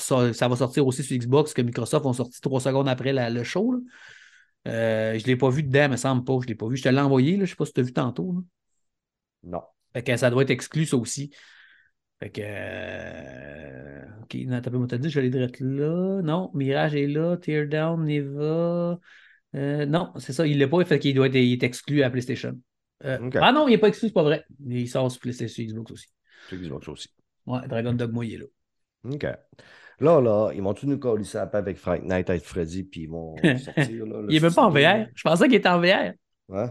va sortir aussi sur Xbox que Microsoft ont sorti trois secondes après la- le show. là. Euh, je ne l'ai pas vu dedans, me semble pas. Je ne l'ai pas vu. Je te l'ai envoyé, là. je ne sais pas si tu as vu tantôt. là. Non. Fait que ça doit être exclu, ça aussi. Fait que. euh, Ok, non, t'as pas dit, je l'ai direct là. Non, Mirage est là. Teardown, Neva. Euh, non, c'est ça, il l'a pas, fait qu'il doit être, il est exclu à PlayStation. Euh. Ah non, il n'est pas exclu, c'est pas vrai. Il sort sur PlayStation Xbox aussi. C'est Xbox aussi. Ouais, Dragon Dogma, il est là. OK. Là, là, ils vont-tu nous coller ça à avec Fright Night at Freddy, puis ils vont sortir. Là, Il est même pas en. VR. Je pensais qu'il était en VR. Ouais.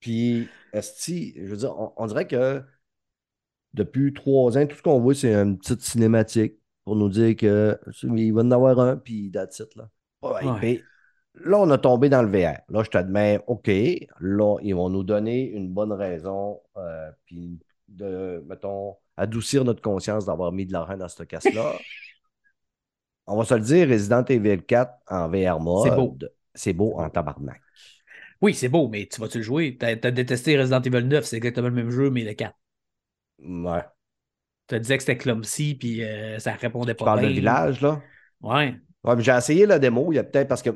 Puis, Esti, je veux dire, on, on dirait que depuis trois ans, tout ce qu'on voit, c'est une petite cinématique pour nous dire que il va en avoir un, puis that's it, là. Ouais, Ouais. puis là, on a tombé dans le VR. Là, je demande, OK, là, ils vont nous donner une bonne raison, euh, puis de, mettons, adoucir notre conscience d'avoir mis de l'argent dans cette casse-là. on va se le dire, Resident Evil 4 en VR mode, C'est beau. c'est beau en tabarnak. Oui, c'est beau, mais tu vas-tu le jouer? T'as as détesté Resident Evil 9, c'est exactement le même jeu, mais le 4. Ouais. Tu disais que c'était clumsy, puis euh, ça répondait Tu pas parles bien. de village, là? Ouais. Ouais, mais j'ai essayé la démo, il y a peut-être parce que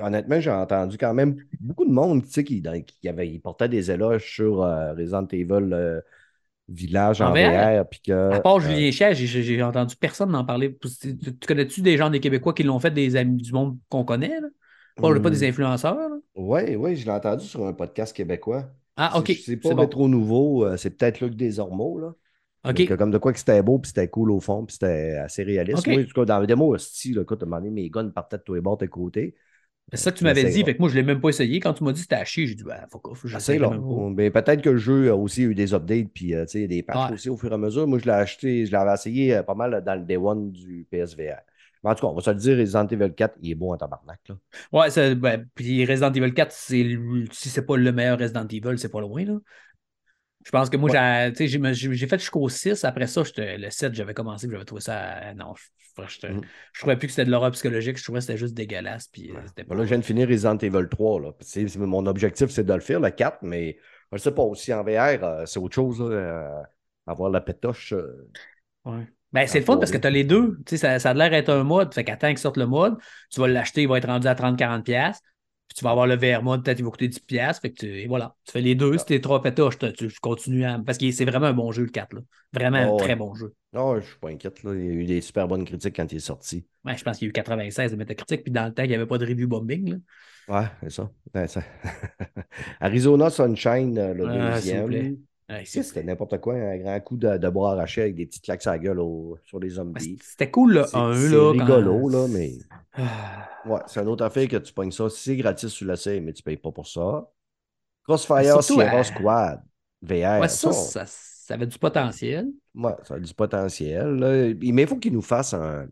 honnêtement, j'ai entendu quand même beaucoup de monde tu sais, qui, qui, avait, ils portaient des éloges sur euh, Resident Evil euh, Village en, En VR? VR. puis que, À part euh, Julien Chier, j'ai- entendu personne en parler. Tu, tu- tu connais-tu des gens des Québécois qui l'ont fait, des amis du monde qu'on connaît? Là? Pas, pas des hum, influenceurs? Oui, oui, je l'ai entendu sur un podcast québécois. Ah, OK. C'est- pas bon. trop nouveau, euh, c'est peut-être Luc Desormeaux, là. Donc, comme de quoi que c'était beau, puis c'était cool au fond, puis c'était assez réaliste. Ok. Moi, en tout cas, dans la démo, style, écoute, à un moment donné, mes guns partaient de tous les bords de côté. C'est ça que tu m'avais dit. Fait que moi, je ne l'ai même pas essayé. Quand tu m'as dit que c'était à chier, j'ai dit, ben, fuck off. Je Assez sais long. même pas. Mais peut-être que le jeu a aussi eu des updates, puis euh, des patchs Ouais. aussi au fur et à mesure. Moi, je l'ai acheté, je l'avais essayé euh, pas mal dans le Day One du PSVR. Mais en tout cas, on va se le dire, Resident Evil 4, il est beau en tabarnak. Là. Ouais, ben, puis Resident Evil 4, c'est le- si c'est pas le meilleur Resident Evil, c'est pas loin. Là. Je pense que moi, Ouais. j'ai- fait jusqu'au 6. Après ça, le 7, j'avais commencé, j'avais trouvé ça. euh, non, je, je, je, Mhm. je trouvais plus que c'était de l'horreur psychologique. Je trouvais que c'était juste dégueulasse. Puis, euh, là, je viens de finir Resident Evil 3. Là. Mon objectif, c'est de le faire, le 4, mais je sais pas, aussi en VR, euh, c'est autre chose. là, euh, avoir la pétoche. euh, Ouais. Ben, c'est le fun parce 3D. que tu as les deux. Ça, ça a l'air d'être un mode. Fait qu'attends qu'il sorte le mode, tu vas l'acheter, il va être rendu à 30-40$. Puis tu vas avoir le VR mode, peut-être il va coûter 10$. piastres. Fait que tu, et voilà. Tu fais les deux. Si t'es trop pétoche, tu, tu continues à. Parce que c'est vraiment un bon jeu, le 4. Là. Vraiment un Oh, très bon jeu. Non, je suis pas inquiète. Là. Il y a eu des super bonnes critiques quand il est sorti. Ouais, je pense qu'il y a eu 96 de Metacritic. Puis dans le temps, il n'y avait pas de review bombing. Là. Ouais, c'est ça. Ouais, ça. Arizona Sunshine, euh, le Ah, deuxième. Ouais, C'était n'importe quoi, un grand coup de, de bras arraché avec des petites claques à la gueule au- sur les zombies. C'était cool le C'est 1. c'est là, rigolo, quand- là, mais Ah. ouais, c'est une autre affaire que tu pognes ça. C'est gratis sur la scène, mais tu payes pas pour ça. Crossfire Sierra euh, Squad, VR. Ouais, ça, ça, avait du potentiel. ouais, ça a du potentiel. là. Mais il faut qu'ils nous fassent un,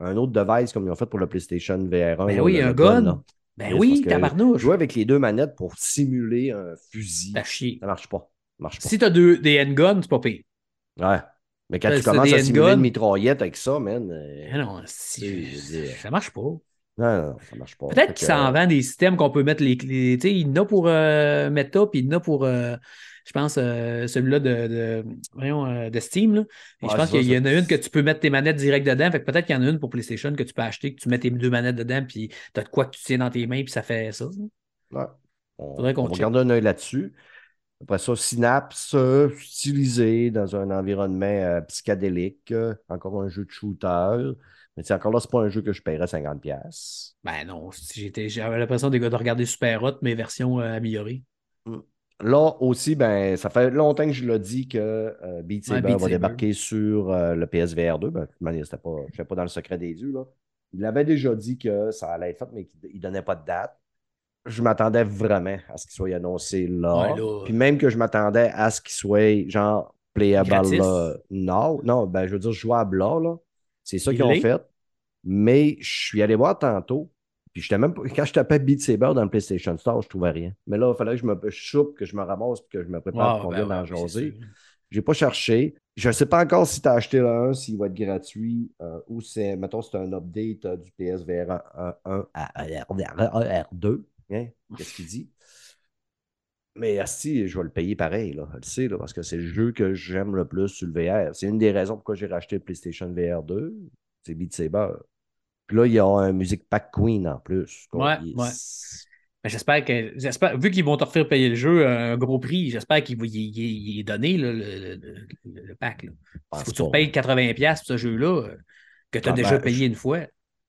un autre device comme ils ont fait pour le PlayStation VR1. Ben oui, un gun. Ben oui, tabarnouche. Jouer avec les deux manettes pour simuler un fusil, ça marche pas. Ça marche pas. Si t'as deux, des handguns, c'est pas pire. Ouais. Mais quand Ben, tu commences à simuler une mitraillette avec ça, man. euh, non, ça marche pas. Non, non, ça marche pas. Peut-être que, qu'il s'en euh, vend des systèmes qu'on peut mettre les clés. Tu sais, il y en a pour euh, Meta, puis il y en a pour, euh, je pense, euh, celui-là de, de, voyons, euh, de Steam. Là. Et Ouais, je pense qu'il y en a une que tu peux mettre tes manettes direct dedans. Fait que peut-être qu'il y en a une pour PlayStation que tu peux acheter, que tu mets tes deux manettes dedans, puis tu as de quoi que tu tiens dans tes mains, puis ça fait ça. ouais. On, Faudrait qu'on on garder un œil là-dessus. Après ça, Synapse, stylisé dans un environnement euh, psychédélique. euh, encore un jeu de shooter. Mais sais, encore là, c'est pas un jeu que je paierais 50$. pièces. Ben non, j'avais l'impression de, de regarder Super Hot, mais version euh, améliorée. Là aussi, ben, ça fait longtemps que je l'ai dit que euh, Beat Saber va débarquer sur le PSVR 2. Ben, de toute manière, c'était pas, je ne pas dans le secret des yeux. Là. Il avait déjà dit que ça allait être fait, mais qu'il ne donnait pas de date. Je m'attendais vraiment à ce qu'il soit annoncé là. Ouais, là. Puis même que je m'attendais à ce qu'il soit genre playable là. Non, non, ben je veux dire jouable là. là. C'est ça qu'ils ont fait. Mais je suis allé voir tantôt. Puis j'étais même pas- quand je tapais Beat Saber dans le PlayStation Store, je trouvais rien. Mais là, il fallait que je me je soupe, que je me ramasse, puis que je me prépare Ah, pour ben vienne ouais, en oui, c'est jaser. sûr. J'ai pas cherché. Je ne sais pas encore si tu as acheté le 1, s'il va être gratuit euh, ou c'est, mettons, c'est un update euh, du PSVR 1, 1 à R2. Hein? Qu'est-ce qu'il dit? Mais si, je vais le payer pareil, là. Je le sais, là, parce que c'est le jeu que j'aime le plus sur le VR. C'est une des raisons pourquoi j'ai racheté le PlayStation VR 2. C'est Beat Saber. Puis là, il y a un Music Pack Queen en plus. Ouais, Il- ouais. Mais j'espère que, j'espère, vu qu'ils vont te refaire payer le jeu à un gros prix, j'espère qu'il va y, est donné là, le, le- le- pack. Là. Faut que tu payes 80$ pour ce jeu-là, euh, que tu as Ah, déjà ben, payé une fois.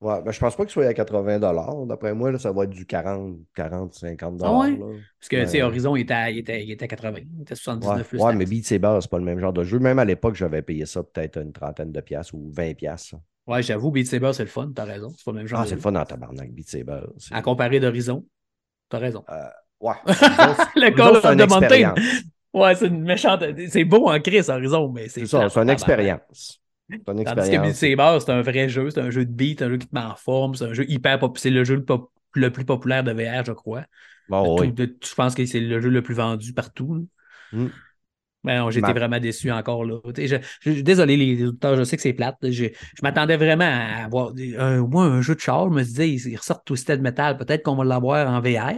Ouais, ben, je pense pas qu'il soit à 80 D'après moi, là, ça va être du 40, 40 50 Ah ouais? là. Parce que, tu sais, Ouais. Horizon, il était, à, il, était, il était à 80. Il était à 79 Ouais, plus. ouais, mais Beat Saber, c'est pas le même genre de jeu. Même à l'époque, j'avais payé ça peut-être une trentaine de piastres ou 20 piastres. Ouais, j'avoue, Beat Saber, c'est le fun, t'as raison. C'est pas le même genre Ah, c'est le fun en tabarnak, Beat Saber. À comparer d'Horizon, t'as raison. Ouais. Horizon, c'est- le Call c'est of the Mountain. Ouais, c'est une méchante. C'est beau en crise, Horizon, mais c'est. C'est ça, c'est une expérience. Une Tandis que Beat. Saber, c'est un vrai jeu, c'est un jeu de beat, un jeu qui te met en forme, c'est un jeu hyper populaire. C'est le jeu le, pop- le plus populaire de VR, je crois. Bon, De oui. de- je pense que c'est le jeu le plus vendu partout. Mm. Mais non, j'étais Ma- vraiment déçu encore là. Je, je- désolé les auditeurs, je sais que c'est plate. Je, m'attendais vraiment à avoir un, moi, un jeu de char. Je me disais, ils, ils ressortent Twisted Metal, peut-être qu'on va l'avoir en VR.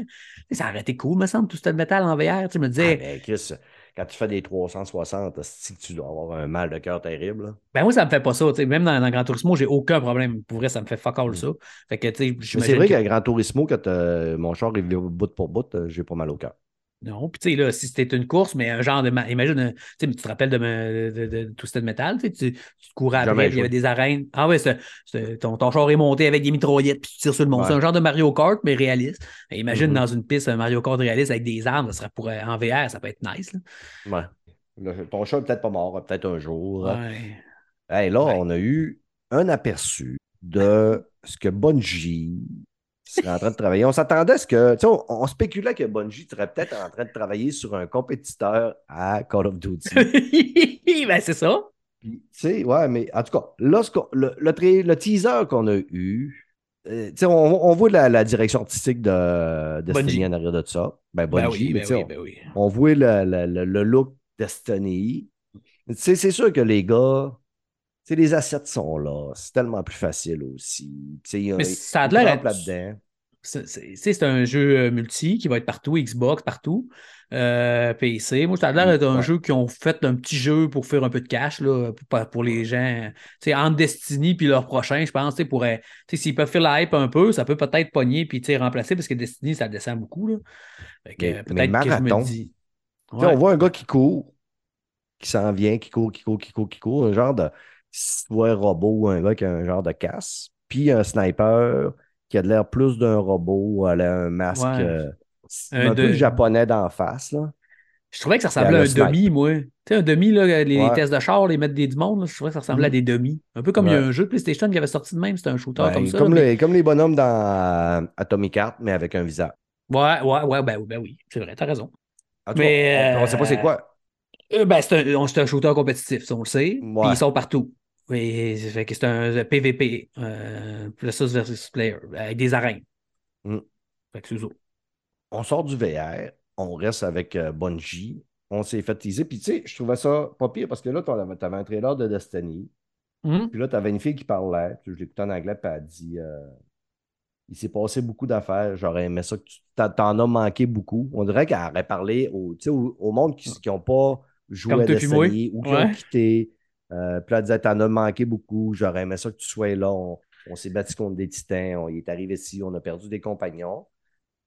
Ça aurait été cool, me semble, Twisted Metal en VR. Tu me Ah, disais, ben, Chris, quand tu fais des 360, c'est que tu dois avoir un mal de cœur terrible. là. ben moi, ça me fait pas ça. Même dans, dans Gran Turismo, j'ai aucun problème. Pour vrai, ça me fait fuck all Mm. ça. Fait que, c'est vrai qu'à Gran Turismo, quand euh, mon char est bout pour bout, euh, j'ai pas mal au cœur. Non, puis tu sais, là, si c'était une course, mais un genre de. ma- Imagine, euh, tu sais, tu te rappelles de, de, de, de Metal, tu, sais, tu, tu te courais après, il y avait des arènes. Ah ouais, ton, ton char est monté avec des mitraillettes, puis tu tires sur le monde. Ouais. C'est un genre de Mario Kart, mais réaliste. Mais imagine Mhm. dans une piste un Mario Kart réaliste avec des armes, ça serait pour, euh, en VR, ça peut être nice. là. Ouais. Le- ton chat est peut-être pas mort, peut-être un jour. Ouais. Hey, là, Ouais. on a eu un aperçu de ce que Bungie serait en train de travailler. On s'attendait à ce que. Tu sais, on, on spéculait que Bungie serait peut-être en train de travailler sur un compétiteur à Call of Duty. ben, c'est ça. Puis, tu sais, ouais, mais en tout cas, là, ce qu'on- le, le, teaser qu'on a eu, euh, tu sais, on, on voit la, la direction artistique de. Destiny en arrière de ça. Ben, Ben Bungie, oui, ben sais, oui, on- ben oui. on voit le, le- le- le look Destiny. Tu sais, c'est sûr que les gars, les assets sont là. C'est tellement plus facile aussi. Tu sais, il y a- Mais ça a ils l'air là-dedans. C'est un jeu euh, multi qui va être partout, Xbox, partout, euh, PC. Moi, ça a l'air d'être un Ouais. jeu qui ont fait un petit jeu pour faire un peu de cash là, pour, pour les gens. Entre Destiny puis leur prochain, je pense, sais, s'ils peuvent faire la hype un peu, ça peut peut-être pogner puis remplacer parce que Destiny, ça descend beaucoup. Là. Euh, peut-être que je me dis. Ouais. On voit un gars qui court, qui s'en vient, qui court, qui court, qui court, qui court, un genre de soit robot, un gars qui a un genre de casse, puis un sniper qui a de l'air plus d'un robot, elle a un masque Ouais. euh, Un un peu japonais d'en face. Là. Je trouvais que ça ressemblait à un snipe. demi, moi. Tu sais, un demi, là, les, tests de char, les mettre des du monde, là, je trouvais que ça ressemblait à Mhm. des demi. Un peu comme il y a un jeu de PlayStation qui avait sorti de même, c'était un shooter comme ça. comme, les, comme les bonhommes dans euh, Atomic Heart, mais avec un visage. Ouais, ouais, ouais, ben, ben oui, c'est vrai, t'as raison. En Mais, cas, on ne sait pas c'est euh, quoi. Euh, ben, c'est un, un shooter compétitif, ça, on le sait. Puis ils sont partout. Que c'est un euh, PVP, euh, versus versus player, avec des arènes. Mm. Fait que. On sort du VR, on reste avec euh, Bungie, on s'est fait teaser. Puis tu sais, je trouvais ça pas pire parce que là, tu avais un trailer de Destiny. Mhm. Puis là, tu avais une fille qui parlait. Puis je l'écoutais en anglais, puis elle a dit euh, Il s'est passé beaucoup d'affaires. J'aurais aimé ça que tu t'en- as manqué beaucoup. On dirait qu'elle aurait parlé au, au, au monde qui n'ont pas joué Comme à. Destiny ou qui Ouais. ont quitté. Euh, puis là, elle disait T'en as manqué beaucoup. J'aurais aimé ça que tu sois là. On, on s'est battu contre des titans. On y est arrivé ici. On a perdu des compagnons.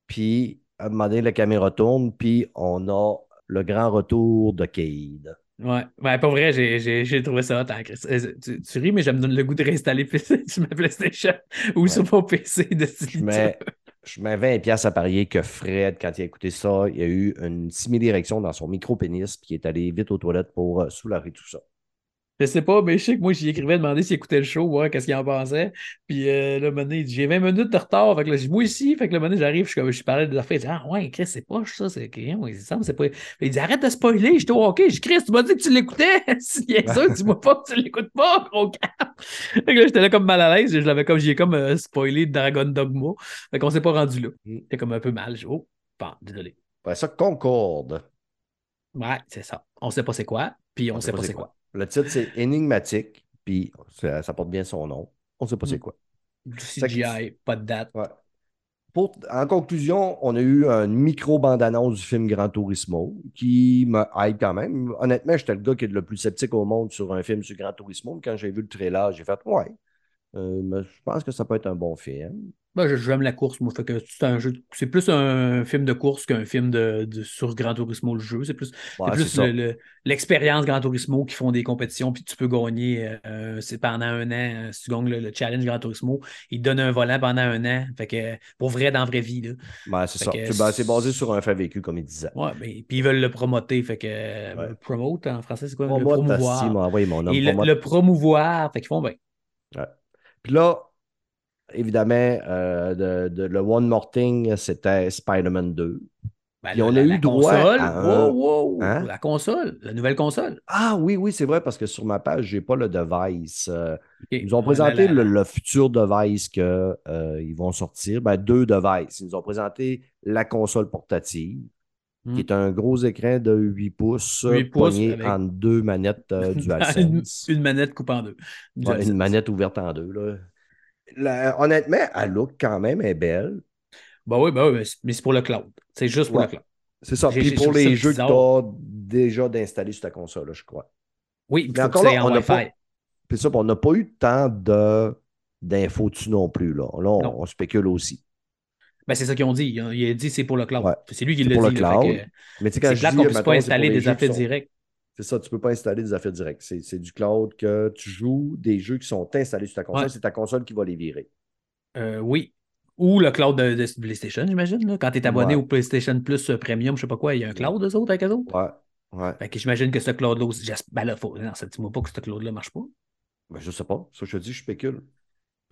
Puis, à un moment donné, la caméra tourne. Puis, on a le grand retour de Cade. Ouais. Ben, pas vrai, j'ai- trouvé ça hot, hein. Euh, Tu, tu ris, mais ça me donne le goût de réinstaller sur ma PlayStation ou sur mon PC de Je mets, je mets 20$ piastres à parier que Fred, quand il a écouté ça, il a eu une simili-érection dans son micro-pénis puis il est allé vite aux toilettes pour euh, soulager tout ça. Je sais pas, mais je sais que moi, j'y écrivais demander s'il écoutait le show, voir qu'est-ce qu'il en pensait. Puis euh, là, moment il dit J'ai 20 minutes de retard. Fait que là, je Moi aussi. Fait que le moment j'arrive, je, suis comme- je parlais des affaires. Il dit Ah ouais, Chris, c'est pas ça. C'est ouais, c'est ça, c'est pas. Il dit Arrête de spoiler. J'étais au hockey. Je dis Chris, tu m'as dit que tu l'écoutais. Si bien ça, dis-moi pas que tu l'écoutes pas, gros cap. Fait que là, j'étais là comme mal à l'aise. Je l'avais comme, j'ai comme euh, spoilé Dragon Dogma. Fait qu'on s'est pas rendu là. Mm. J'étais comme un peu mal. Je Oh, bon, désolé. Après ça, Concorde. Ouais, c'est ça. On sait pas c'est quoi, puis on, sait pas c'est quoi. Le titre, c'est énigmatique, puis ça, ça porte bien son nom. On ne sait pas c'est Mm. quoi. Que- CGI, pas de date. Ouais. Pour- en conclusion, on a eu une micro-bande-annonce du film Gran Turismo qui me hype quand même. Honnêtement, j'étais le gars qui est le plus sceptique au monde sur un film sur Gran Turismo. Quand j'ai vu le trailer, j'ai fait Ouais, euh, je pense que ça peut être un bon film. Ben, je- j'aime la course, moi. Fait que c'est un jeu. C'est plus un film de course qu'un film de, de- sur Gran Turismo, le jeu. C'est plus, Ouais, plus ça. le- le- l'expérience Gran Turismo qui font des compétitions, puis tu peux gagner euh, c'est pendant un an. euh, Si tu gagnes le, le challenge Gran Turismo, ils te donnent un volant pendant un an. Fait que pour vrai, dans la vraie vie. C'est ça. C'est ben, c'est basé sur un fait vécu, comme il disait. Ouais, ben, puis ils veulent le promoter. Fait que Ouais. le promote en français, c'est quoi? Promote, le promouvoir. mon. Et le promouvoir. Fait qu'ils font bien. Puis là, évidemment, euh, de, de- le One More Thing, c'était Spider-Man 2. Ben, Puis on la- a la eu droit console, à un- wow, wow, Hein? la console, la nouvelle console? Ah oui, oui, c'est vrai, parce que sur ma page, je n'ai pas le device. Euh. Ils nous ont La- présenté la- le, le futur device qu'ils vont sortir. Ben, deux devices. Ils nous ont présenté la console portative, Hmm. qui est un gros écran de 8 pouces, 8 pouces avec- entre deux manettes euh, une, DualSense. une manette coupe en deux. Ouais, une manette ouverte en deux. Là. La- honnêtement, elle look quand même, est belle. Ben oui, ben oui, mais c'est- mais c'est pour le cloud. C'est juste pour Ouais. le cloud. C'est ça. Puis pour les jeux que tu as déjà d'installer sur ta console, là, je crois. Oui, il Mais encore c'est là, en on n'a Wi-Fi. pas- Puis ça, on n'a pas eu tant de d'infos dessus non plus. Là, là on, spécule aussi. Ben, c'est ça qu'ils ont dit. Dit c'est dit. je ça, tu ne peux pas installer des affaires directes. C'est c'est du cloud que tu joues des jeux qui sont installés sur ta console. Ouais. C'est ta console qui va les virer. Euh, oui. Ou le cloud de, de PlayStation, j'imagine. Quand tu es abonné Ouais. au PlayStation Plus euh, Premium, je sais pas quoi, il y a un cloud, eux autres, avec eux autres? Ouais. Ouais. Fait que j'imagine que ce cloud-là aussi. Ben là, faut... non, ça dis-moi pas que ce cloud-là marche pas. Ben, je sais pas. Ça, je te dis, je spécule.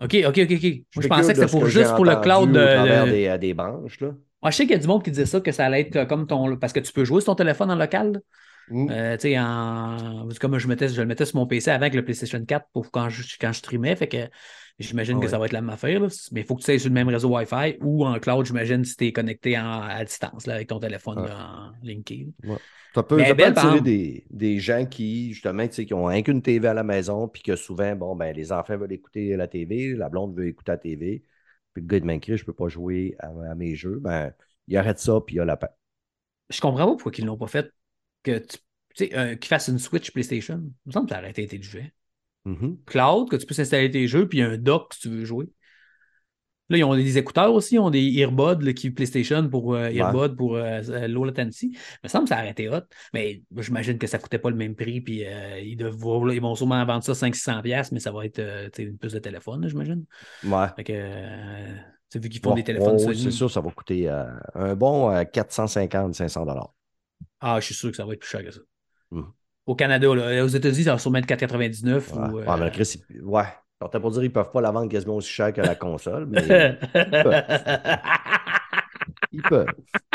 OK, OK, OK, OK. Moi, je spécule pensais que c'était ce pour que juste pour le cloud de. Au travers de- des, euh, des branches, là. Ah, je sais qu'il y a du monde qui disait ça, que ça allait être comme ton. Parce que tu peux jouer sur ton téléphone en local. Mm. Euh, tu sais, en... comme je, mettais, je le mettais sur mon PC avec le PlayStation 4 pour quand je, quand je streamais. Fait que j'imagine Ah que ouais. ça va être la même affaire. là. Mais il faut que tu ailles sur le même réseau Wi-Fi ou en cloud, j'imagine, si tu es connecté en- à distance là, avec ton téléphone Ouais. là, en linké. Ça peut, Mais ça peut belle, par attirer exemple. des, des gens qui, justement, qui ont rien qu'une TV à la maison, puis que souvent, bon, ben, les enfants veulent écouter la TV, la blonde veut écouter la TV, puis le gars de m'inquiète, je ne peux pas jouer à, à mes jeux. Ben, il arrête ça, puis il a la paix. Je comprends pas pourquoi ils l'ont pas fait. Que tu euh, qu'ils fassent une Switch PlayStation. Il me semble que ça aurait été intelligent. Mhm. cloud, que tu puisses installer tes jeux, puis un dock si tu veux jouer. Là, ils ont des écouteurs aussi, ils ont des earbuds là, qui PlayStation pour euh, earbuds pour euh, euh, low latency. Il me semble que ça aurait été hot, mais j'imagine que ça coûtait pas le même prix, puis euh, ils, ils vont sûrement vendre ça 500$, mais ça va être une puce de téléphone, j'imagine. Ouais. Fait que, vu qu'ils font Bon, des téléphones oh, Sony. c'est sûr, ça va coûter un bon 450-500 dollars. Ah, je suis sûr que ça va être plus cher que ça. Mhm. Au Canada, là, aux États-unis, ça va sûrement être 4,99 Ouais. ou. Euh, mais Chris, il- ouais. J'étais pour dire qu'ils ne peuvent pas la vendre quasiment aussi cher que la console, mais ils peuvent.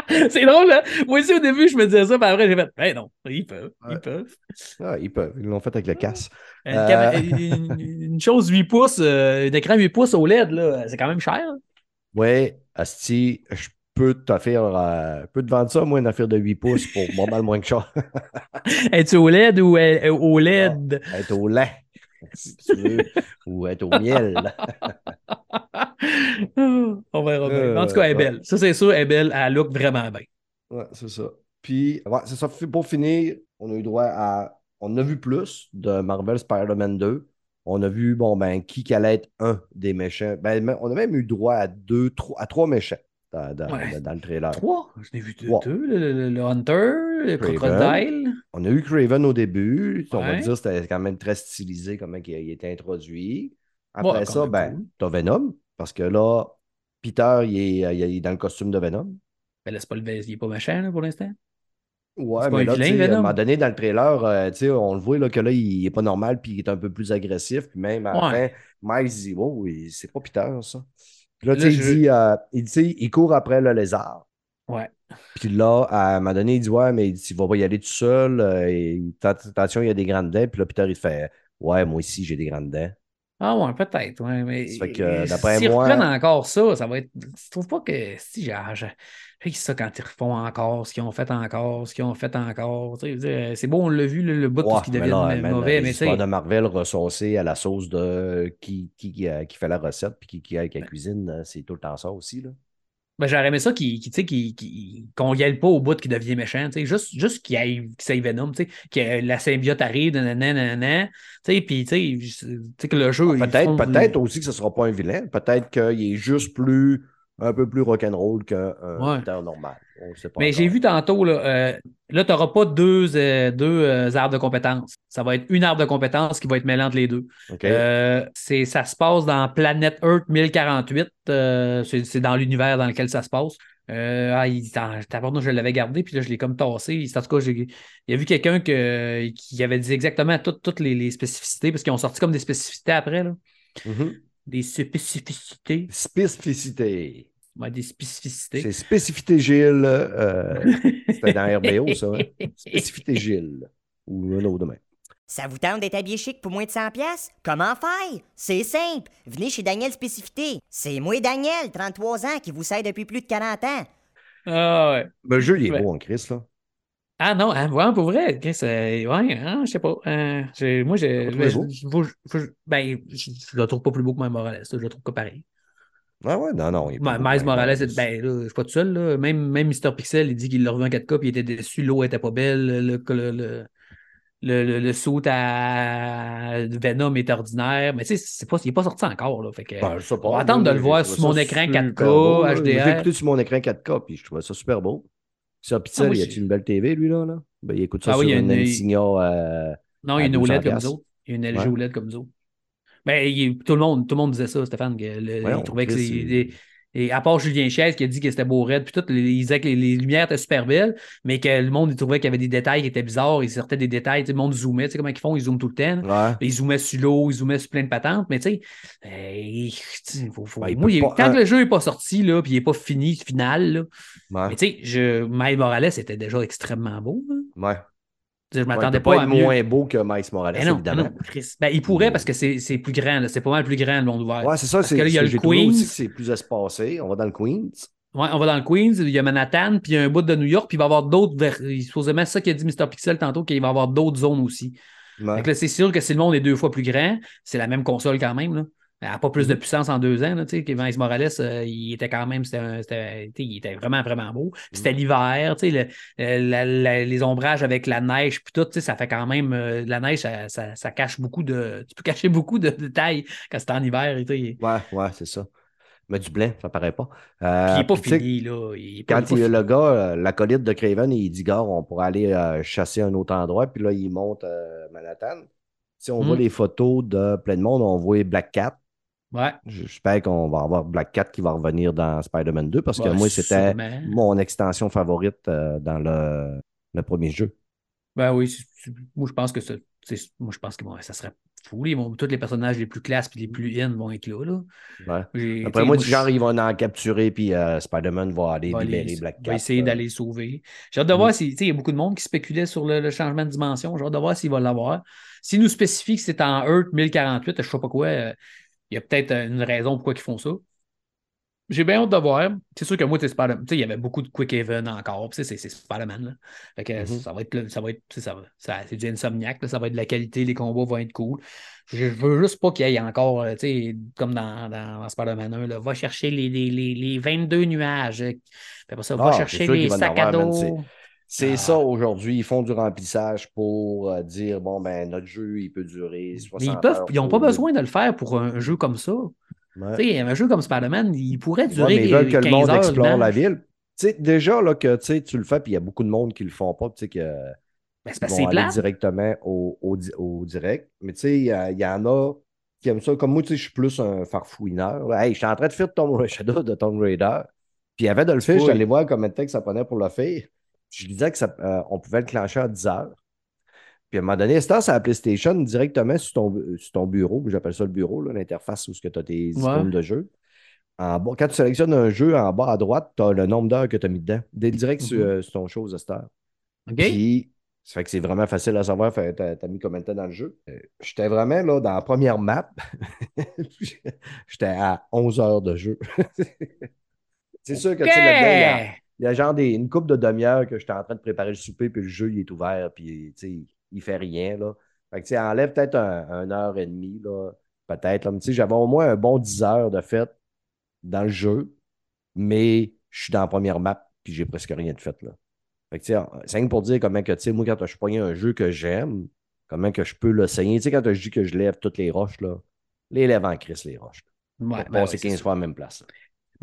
C'est drôle, là. Moi aussi, au début, je me disais ça, puis après, j'ai fait, ben non, ils peuvent, ils peuvent. Ah, ils peuvent. Ils l'ont fait avec le casse. Une, Euh. cam- une- une chose 8 pouces, euh, un écran 8 pouces OLED, là, c'est quand même cher. Ouais, Asti, je peux t'offrir, euh, peux te vendre ça, moi, une affaire de 8 pouces pour pas mal moins que ça. Es-tu OLED ou euh, OLED? être au lait, si tu veux, ou être au miel. On verra bien. Euh, En tout cas, elle est ouais. belle. Ça, c'est sûr, elle est belle. Elle look vraiment bien. Ouais, c'est ça. Puis, ouais, c'est ça. Pour finir, on a eu droit à. On a vu plus de Marvel Spider-Man 2. On a vu, bon, ben, qui allait être un des méchants. Ben, on a même eu droit à deux, trois, à trois méchants dans, dans- Ouais. dans le trailer. Trois? Je n'ai vu deux. Deux, le, le- le Hunter, le Craven. Crocodile. On a eu Craven au début. On va dire que c'était quand même très stylisé comment il il a été introduit. Après Ouais, ça, ben, cool. t'as Venom. Parce que là, Peter, il est, il est dans le costume de Venom. Ben là, c'est pas le il est pas machin, là, pour l'instant. Ouais, mais là, vilain, à un moment donné, dans le trailer, euh, tu sais, on le voit là, que là, il est pas normal, puis il est un peu plus agressif. Puis même à la fin, Miles dit Oh, c'est pas Peter, ça. Puis là, tu Là, sais, il, dit, euh, il, dit, il court après le lézard. Ouais. Puis là, à un moment donné, il dit Ouais, mais il dit, il va pas y aller tout seul. euh, et, attention, il y a des grandes dents. Puis là, Peter, il fait Ouais, moi aussi, j'ai des grandes dents. Ah ouais, peut-être. Ouais, mais Ça fait que, d'après moi- reprennent encore ça, ça va être. Tu trouves pas que si j'ai j'ai- j'ai ça quand ils refont encore, ce qu'ils ont fait encore, ce qu'ils ont fait encore. C'est beau, on l'a vu, le, le bout de Ouais, tout ce qui devient là, mauvais, mais histoires de Marvel ressaucées à la sauce de qui, qui, euh, qui fait la recette puis qui, qui, qui la cuisine, euh, c'est tout le temps ça aussi. Là. Ben, j'aurais aimé ça qu'il- qu'il- tu sais, qu'il- qu'il- qu'on pas au bout qui devient méchant. Juste, juste qu'il aille, qu'il Venom, que la symbiote arrive, nanana, puis que le jeu. ils Peut-être font- peut-être aussi que ce ne sera pas un vilain. Peut-être qu'il est juste plus un peu plus rock'n'roll qu'un Ouais. Peter normal. Mais j'ai vu tantôt, là, euh, là tu n'auras pas deux, euh, deux euh, arbres de compétences. Ça va être une arbre de compétences qui va être mêlée entre les deux. Euh, c'est, ça se passe dans Planète Earth 1048. euh, c'est, dans l'univers dans lequel ça se passe. Euh, ah, il, je l'avais gardé, puis là, je l'ai comme tassé. En tout cas, il y a vu quelqu'un que- qui avait dit exactement toutes, toutes les, les spécificités, parce qu'ils ont sorti comme des spécificités après. Là. Mhm. Des spécificités. Spécificité. Ouais, des spécificités. C'est Spécificité Gilles. euh, C'était dans RBO, ça. hein? Spécificité Gilles. Ou un autre demain. Ça vous tente d'être habillé chic pour moins de 100 pièces Comment faire? C'est simple. Venez chez Daniel Spécifité. C'est moi, Daniel, 33 ans, qui vous sert depuis plus de 40 ans. Ah ouais. Ben, le jeu, il est Ouais. beau en Chris, là. Ah non, hein, vraiment, pour vrai, Chris, euh, ouais, hein, je sais pas. euh, j'ai- moi, j'ai, je- ben, je, je le trouve pas plus beau que Miles Morales, je le trouve pas pareil. Ah ouais, non, non. il Miles Morales, Morales. ben, là, je suis pas tout seul, là. Même, même Mr. Pixel, il dit qu'il l'a revu en 4K, puis il était déçu, l'eau était pas belle, le, le, le, le, le, le saut à Venom est ordinaire, mais tu sais, c'est pas, il est pas sorti encore, là. Fait que, Ben, je sais pas, on va attendre de le j'ai voir sur mon écran super 4K, beau, là. HDR. Je l'ai écouté sur mon écran 4K, puis je trouvais ça super beau. Ça, Pixel, Ah, moi, il j'ai- a-tu une belle TV, lui, là? là? Ben, il écoute ça Ah oui, sur il y a une une- euh, Non, il y a une 200 OLED comme nous autres. Il y a une LG Ouais. OLED comme nous autres. Ben, il- tout, le monde, tout le monde disait ça, Stéphane. Que le- il trouvait que c'est. Et à part Julien Chaise qui a dit que c'était beau raide, puis tout, il disait que les, les lumières étaient super belles, mais que le monde il trouvait qu'il y avait des détails qui étaient bizarres, ils sortaient des détails, le monde zoomait, tu sais comment ils font, ils zooment tout le temps. Ouais. Ils zoomaient sur l'eau, ils zoomaient sur plein de patentes, mais tu sais, euh, faut- faut- Ben, il moi, peut il- pas- tant un- que le jeu n'est pas sorti, là, puis il n'est pas fini, final, là, Ouais. mais tu sais, je- Miles Morales était déjà extrêmement beau. là. Ouais. Je m'attendais pas, pas à être mieux. moins beau que Miles Morales, non, évidemment. ben non. Ben, il pourrait parce que c'est plus grand, c'est pas mal plus grand le monde ouvert. Ouais, c'est ça. Parce C'est que là, il y a le Queens. que c'est plus espacé. On va dans le Queens. Ouais, on va dans le Queens, il y a Manhattan, puis il y a un bout de New York, puis il va y avoir d'autres. vers- Supposément, c'est ça qu'a dit Mr. Pixel tantôt, qu'il va y avoir d'autres zones aussi. Ouais. C'est sûr que si le monde est deux fois plus grand, c'est la même console quand même. Là. Elle n'a pas plus de puissance en deux ans. Là, tu sais, que Miles Morales, euh, il était quand même, c'était un- il était vraiment, vraiment beau. Puis. C'était l'hiver, tu sais, le- euh, la- la- les ombrages avec la neige, puis tout, tu sais, ça fait quand même, euh, la neige, ça, ça- ça cache beaucoup de, tu peux cacher beaucoup de détails quand c'est en hiver. tu sais. Ouais, ouais, c'est ça. Mais du blanc, ça paraît pas. Puis Euh, il n'est pas fini, là. Il est Quand pas il, fini. le gars, euh, l'acolyte de Craven, il dit Gars, on pourrait aller chasser un autre endroit. Puis là, il monte Manhattan. Si on Mm. voit les photos de plein de monde, on voit Black Cat. Ouais. J'espère qu'on va avoir Black Cat qui va revenir dans Spider-Man 2 parce que Ouais, moi, c'était mon extension favorite euh, dans le, le premier jeu. Ben oui, moi je pense que ça, moi je pense que bon, ça serait fou. Ils vont- tous les personnages les plus classes et les plus in vont être là. là. Ouais. Après moi, je- genre, ils vont en capturer, puis euh, Spider-Man va aller va libérer Black va Cat. essayer euh. d'aller sauver. J'ai hâte de Mm. voir si. Il y a beaucoup de monde qui spéculait sur le, le changement de dimension. J'ai hâte de voir s'il va l'avoir. S'il nous spécifie que c'est en Earth 1048, je sais pas quoi, il y a peut-être euh, une raison pourquoi ils font ça. J'ai bien hâte de voir. C'est sûr que moi, tu sais, Spider- tu sais, il y avait beaucoup de Quick Even encore. C'est Spider-Man. là. Fait que Mhm. ça va être, ça va être, ça ça- c'est du Insomniac. là, ça va être de la qualité. Les combats vont être cool. Je, veux juste pas qu'il y ait encore, euh, tu sais, comme dans, dans, dans Spider-Man 1, là, va chercher les, les, les, les 22 nuages. ça, va Ah, chercher les sacs à dos. C'est- Ah. ça aujourd'hui. Ils font du remplissage pour euh, dire bon, ben, notre jeu, il peut durer Mais 60 ils peuvent, heures ils n'ont pas besoin de le faire pour un jeu comme ça. Ouais. Un jeu comme Spider-Man, il pourrait Ouais, durer mais ils veulent que 15 le monde heures, explore la ville. Déjà, là, que tu le fais, puis il y a beaucoup de monde qui le font pas, tu sais, que. Ben, c'est parce vont aller directement au, au, di- au direct. Mais tu sais, il y, en a qui aiment ça. Comme moi, tu sais, je suis plus un farfouineur. là. Hey, je suis en train de faire Tomb Raider, de Tomb Raider. Puis avant de le faire, Oui. allé voir combien de temps que ça prenait pour le faire. Je disais qu'on pouvait le clencher à 10 heures. Puis à un moment donné, c'est la PlayStation directement sur ton, sur ton bureau, j'appelle ça le bureau, l'interface où tu as tes icônes de jeu. En bas, quand tu sélectionnes un jeu en bas à droite, tu as le nombre d'heures que tu as mis dedans. Direct sur, mhm. sur, ton chose à cette heure. OK. Puis, ça fait que c'est vraiment facile à savoir, tu as, mis combien de temps dans le jeu. Euh, j'étais vraiment là dans la première map. J'étais à 11 heures de jeu. c'est sûr que tu sais, il y, a, genre des, une coupe de demi-heure que j'étais en train de préparer le souper, puis le jeu il est ouvert, puis il fait rien. Là. Fait que, enlève peut-être un, heure et demie, là, peut-être. J'avais au moins un bon 10 heures de fait dans le jeu, mais je suis dans la première map, puis j'ai presque rien de fait. Là. Fait que, c'est rien pour dire comment que, tu sais, moi, quand je suis un jeu que j'aime, comment que je peux le saigner. Tu sais, quand je dis que je lève toutes les roches, là, les lève en crise, les roches. Ouais, bon, c'est 15 fois à la même place.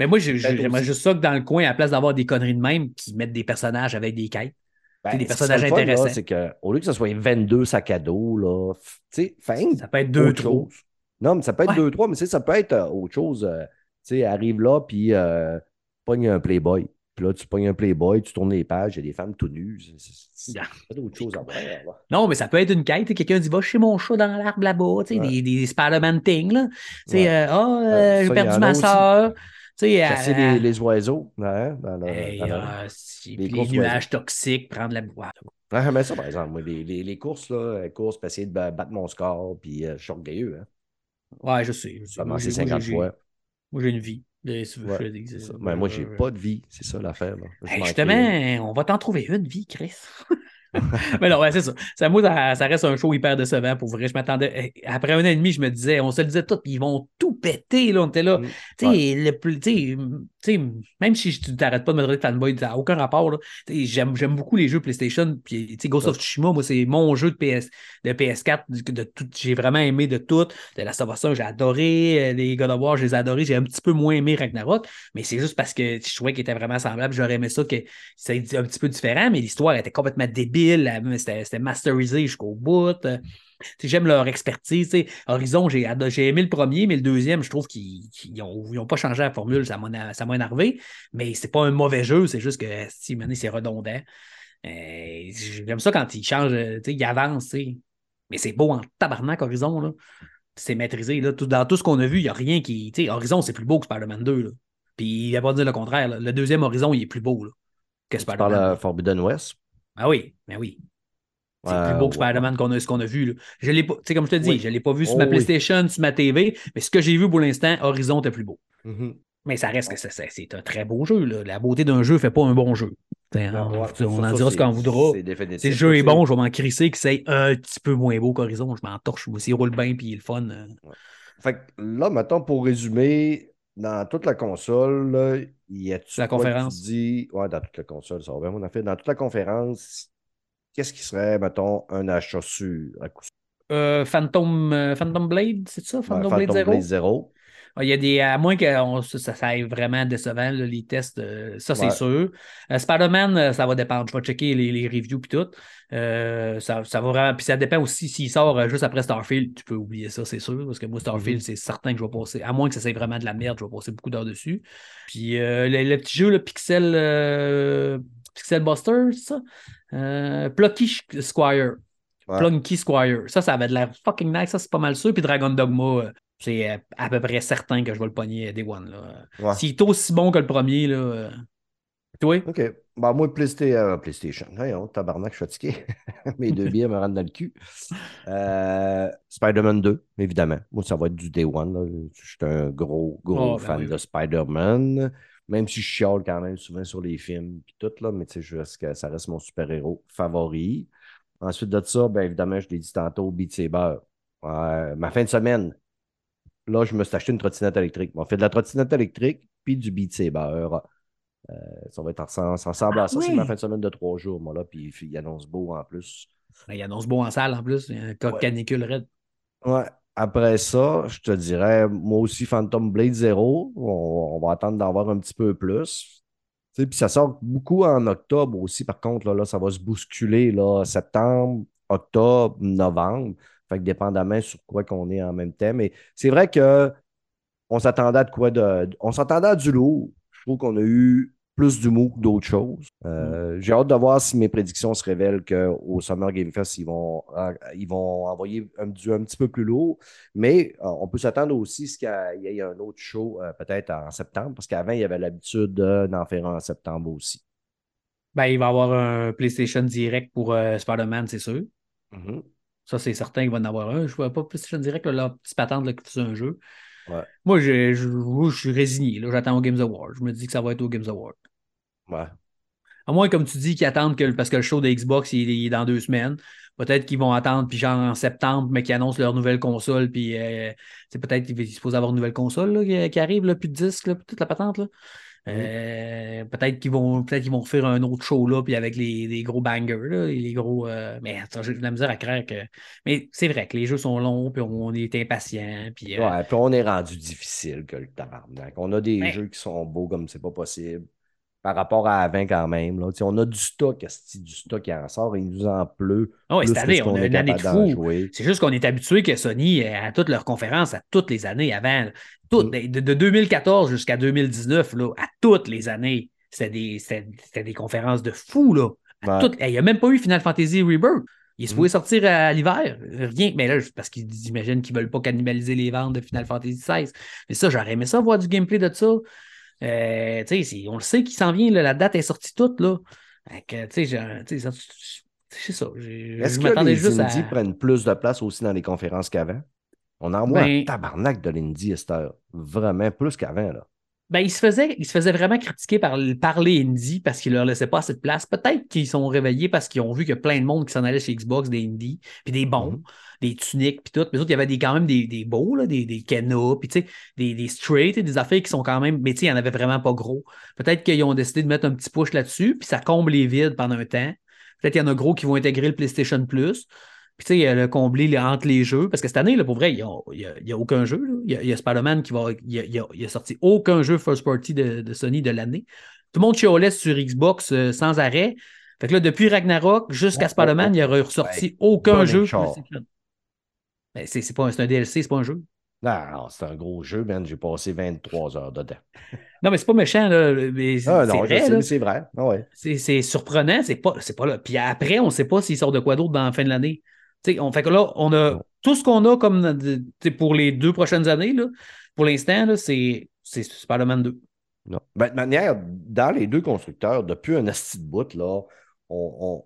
Mais moi, j'aimerais juste ça que dans le coin, à la place d'avoir des conneries de même, qui mettent des personnages avec des quêtes. Ben, des personnages intéressants. C'est qu'au lieu que ce soit 22 sacs à dos, là, sais, ça peut être deux, trois. Non, mais ça peut être deux, trois, mais ça peut être euh, autre chose. Euh, tu sais, arrive là, puis euh, pogne un Playboy. Puis là, tu pognes un Playboy, tu tournes les pages, il y a des femmes tout nues. C'est pas d'autre chose à voir. Non, mais ça peut être une quête. Quelqu'un dit Va chez mon chat dans l'arbre là-bas, tu sais, des, des Spider-Man things. Là. Tu sais, euh, oh, euh, j'ai perdu ma soeur. Chasser les, les, oiseaux. Hein, dans le, ah, les, les nuages toxiques, prendre la boîte. Ouais, mais ça, par exemple, les, les, les, courses, là, courses pour essayer de battre mon score, puis euh, je suis orgueilleux. Hein. Ouais, je sais. Ça a 50 fois. Moi, j'ai une vie. Ouais, ben, moi, j'ai pas de vie. C'est ça l'affaire. justement, on va t'en trouver une vie, Chris. mais non, ouais, c'est ça. Ça, moi, ça, reste un show hyper décevant pour vrai. Je m'attendais. Eh, après un an et demi, je me disais, on se le disait tout, ils vont tout péter. Là, on était là. Mm, tu sais, le même si tu t'arrêtes pas de me donner de fanboy, ça n'a aucun rapport. J'aime, beaucoup les jeux PlayStation. Puis, Ghost of Tsushima, moi, c'est mon jeu de, PS, de PS4. De, tout, j'ai vraiment aimé de tout. De la Salvation, j'ai adoré. Euh, les God of War, je les ai adorés. J'ai un petit peu moins aimé Ragnarok. Mais c'est juste parce que je trouvais qu'il était vraiment semblable. J'aurais aimé ça que c'était un petit peu différent. Mais l'histoire était complètement débile. C'était, c'était masterisé jusqu'au bout. J'aime leur expertise. Horizon, j'ai aimé le premier, mais le deuxième, je trouve qu'ils n'ont pas changé la formule. Ça m'a énervé. Mais c'est pas un mauvais jeu, c'est juste que si c'est redondant. Euh, j'aime ça quand ils changent, ils avancent. Mais c'est beau en tabarnak, Horizon. C'est maîtrisé. Là. Tout, dans tout ce qu'on a vu, il n'y a rien qui. Horizon, c'est plus beau que Spider-Man 2. Puis il va pas dire le contraire. Le deuxième Horizon, il est plus beau que Spider-Man. Tu parles Forbidden West? Ah oui, ben oui. C'est plus beau que Spider-Man qu'on a, ce qu'on a vu. Là. Je l'ai pas, comme je te dis, je ne l'ai pas vu sur ma oh PlayStation, sur ma TV, mais ce que j'ai vu pour l'instant, Horizon est plus beau. Mm-hmm. Mais ça reste que c'est un très beau jeu. Là. La beauté d'un jeu ne fait pas un bon jeu. on, en dira ce qu'on voudra. Si le jeu est bon, je vais m'en crisser que c'est un petit peu moins beau qu'Horizon. Je m'en torche. S'il roule bien puis il est le fun. Euh. Fait que là, maintenant, pour résumer, dans toute la console, il y a La conférence? Dis... Ouais, dans toute la console, ça va bien, on a fait. Dans toute la conférence, qu'est-ce qui serait, mettons, un achat sûr à coup euh, Phantom, euh, Phantom Blade, c'est ça? Phantom, Blade 0? Ah, il y a des, à moins que ça, ça aille vraiment décevant, les tests, euh, ça c'est sûr. Spider-Man, ça va dépendre. Je vais checker les, reviews et tout. ça, ça, va vraiment. Puis ça dépend aussi s'il sort juste après Starfield, tu peux oublier ça, c'est sûr. Parce que moi, Starfield, mm-hmm. c'est certain que je vais passer. À moins que ça soit vraiment de la merde, je vais passer beaucoup d'heures dessus. Puis le, petit jeu, le Pixel, Pixel Buster, ça? Euh, Plucky Squire. Plunky Squire. Ça, ça avait de l'air fucking nice. Ça, c'est pas mal sûr. Puis Dragon Dogma, euh, c'est euh, à peu près certain que je vais le pogner Day One. Là. S'il est aussi bon que le premier, là. Toi? OK. Bah, moi, PlayStation. PlayStation. Tabarnak, je suis fatigué. Mes deux billets me rentrent dans le cul. Spider-Man 2, évidemment. Moi, ça va être du Day One. Je suis un gros, gros oh, ben fan de Spider-Man. Même si je chiale quand même souvent sur les films puis tout, là, mais tu sais, que ça reste mon super-héros favori. Ensuite de ça, bien évidemment, je l'ai dit tantôt, Beat Saber. ma fin de semaine, là, je me suis acheté une trottinette électrique. On fait de la trottinette électrique puis du Beat Saber. Euh, ça va être ensemble à ah ça. C'est ma fin de semaine de trois jours, moi, là. Puis il annonce beau en plus. Il annonce beau en salle en plus. Il y a un cas canicule raide. Ouais. Après ça, je te dirais, moi aussi, Phantom Blade Zero. On, va attendre d'en voir un petit peu plus. Puis ça sort beaucoup en octobre aussi. Par contre, là, ça va se bousculer là, septembre, octobre, novembre. Fait que dépendamment sur quoi qu'on est en même temps. Mais c'est vrai que on s'attendait à de quoi de. On s'attendait à du lourd. Je trouve qu'on a eu plus d'humour que d'autres choses. Euh, J'ai hâte de voir si mes prédictions se révèlent qu'au Summer Game Fest, ils vont, euh, ils vont envoyer un, du un petit peu plus lourd. Mais euh, on peut s'attendre aussi à ce qu'il y ait un autre show euh, peut-être en septembre, parce qu'avant, il y avait l'habitude d'en faire un en septembre aussi. Ben, il va y avoir un PlayStation Direct pour Spider-Man, c'est sûr. Mhm. Ça, c'est certain qu'il va en avoir un. Je ne vois pas PlayStation Direct, là, leur petite patente là, que c'est un jeu. Ouais. Moi, je, je, je suis résigné. là. J'attends au Games Award. Je me dis que ça va être au Games Award. Ouais. À moins, comme tu dis, qu'ils attendent que, parce que le show de Xbox il, il est dans deux semaines. Peut-être qu'ils vont attendre, puis genre en septembre, mais qu'ils annoncent leur nouvelle console, puis euh, c'est peut-être qu'ils supposés avoir une nouvelle console là, qui, qui arrive, là, plus de disques, là, toute la patente. Là. Euh, peut-être qu'ils vont peut-être qu'ils vont refaire un autre show là, puis avec les, les gros bangers, là, les gros. euh, mais attends, j'ai de la misère à craindre que. Mais c'est vrai que les jeux sont longs, puis on est impatient. Puis, euh, Ouais, puis on est rendu difficile que le tabarnak. On a des Ben- jeux qui sont beaux comme c'est pas possible. Par rapport à avant, quand même. Là. On a du stock, du stock qui en sort, et il nous en pleut. Ah cette année, on a une année de fou. C'est juste qu'on est habitué que Sony, à toutes leurs conférences, à toutes les années avant, toutes, Mm. de, de 2014 jusqu'à 2019, là, à toutes les années, c'était des, des conférences de fou. Là. À Ouais. toutes- Il n'y a même pas eu Final Fantasy Rebirth. Il supposé Mm. sortir à l'hiver. Rien. Mais là, parce qu'ils imaginent qu'ils ne veulent pas cannibaliser les ventes de Final Fantasy XVI. Mais ça, j'aurais aimé ça, voir du gameplay de ça. Euh, on le sait qu'il s'en vient, là, la date est sortie toute. Là. Fait que, c'est ça. Est-ce que les juste à. prennent plus de place aussi dans les conférences qu'avant? On en voit Ben- un tabarnak de l'indie à cette heure. Vraiment plus qu'avant. là. Ben, ils se faisaient, ils se faisaient vraiment critiquer par, par les indies parce qu'ils leur laissaient pas assez de place. Peut-être qu'ils sont réveillés parce qu'ils ont vu qu'il y a plein de monde qui s'en allait chez Xbox, des indies, puis des bons, Mhm. des tuniques, puis tout. Mais autres, il y avait des, quand même des, des beaux, là, des, des Kena, puis tu sais, des, des straight, et des affaires qui sont quand même. Mais tu sais, il n'y en avait vraiment pas gros. Peut-être qu'ils ont décidé de mettre un petit push là-dessus, puis ça comble les vides pendant un temps. Peut-être qu'il y en a gros qui vont intégrer le PlayStation Plus. Puis, tu sais, euh, le combler les- entre les jeux. Parce que cette année, là, pour vrai, il n'y a, y a aucun jeu. là. Il y a, y a Spider-Man qui va. Il a, sorti aucun jeu first party de, de Sony de l'année. Tout le monde chiolait sur Xbox euh, sans arrêt. Fait que là, depuis Ragnarok jusqu'à Spider-Man, il n'y aurait ressorti Ouais, aucun jeu. PlayStation. Ben, c'est c'est pas un, c'est un DLC, c'est pas un jeu. Non, non, c'est un gros jeu, man. J'ai passé 23 heures dedans. Non, mais c'est pas méchant, là. Mais c'est Ah c'est non, je vrai, sais, mais c'est vrai. Ah ouais. C'est c'est surprenant, c'est pas, c'est pas là. Puis après, on ne sait pas s'il sort de quoi d'autre dans la fin de l'année. Tu sais, on fait que là, on a tout ce qu'on a comme pour les deux prochaines années, là, pour l'instant, c'est Spider-Man 2. Non. Ben, de manière, dans les deux constructeurs, depuis un asti de bout, là, on, on,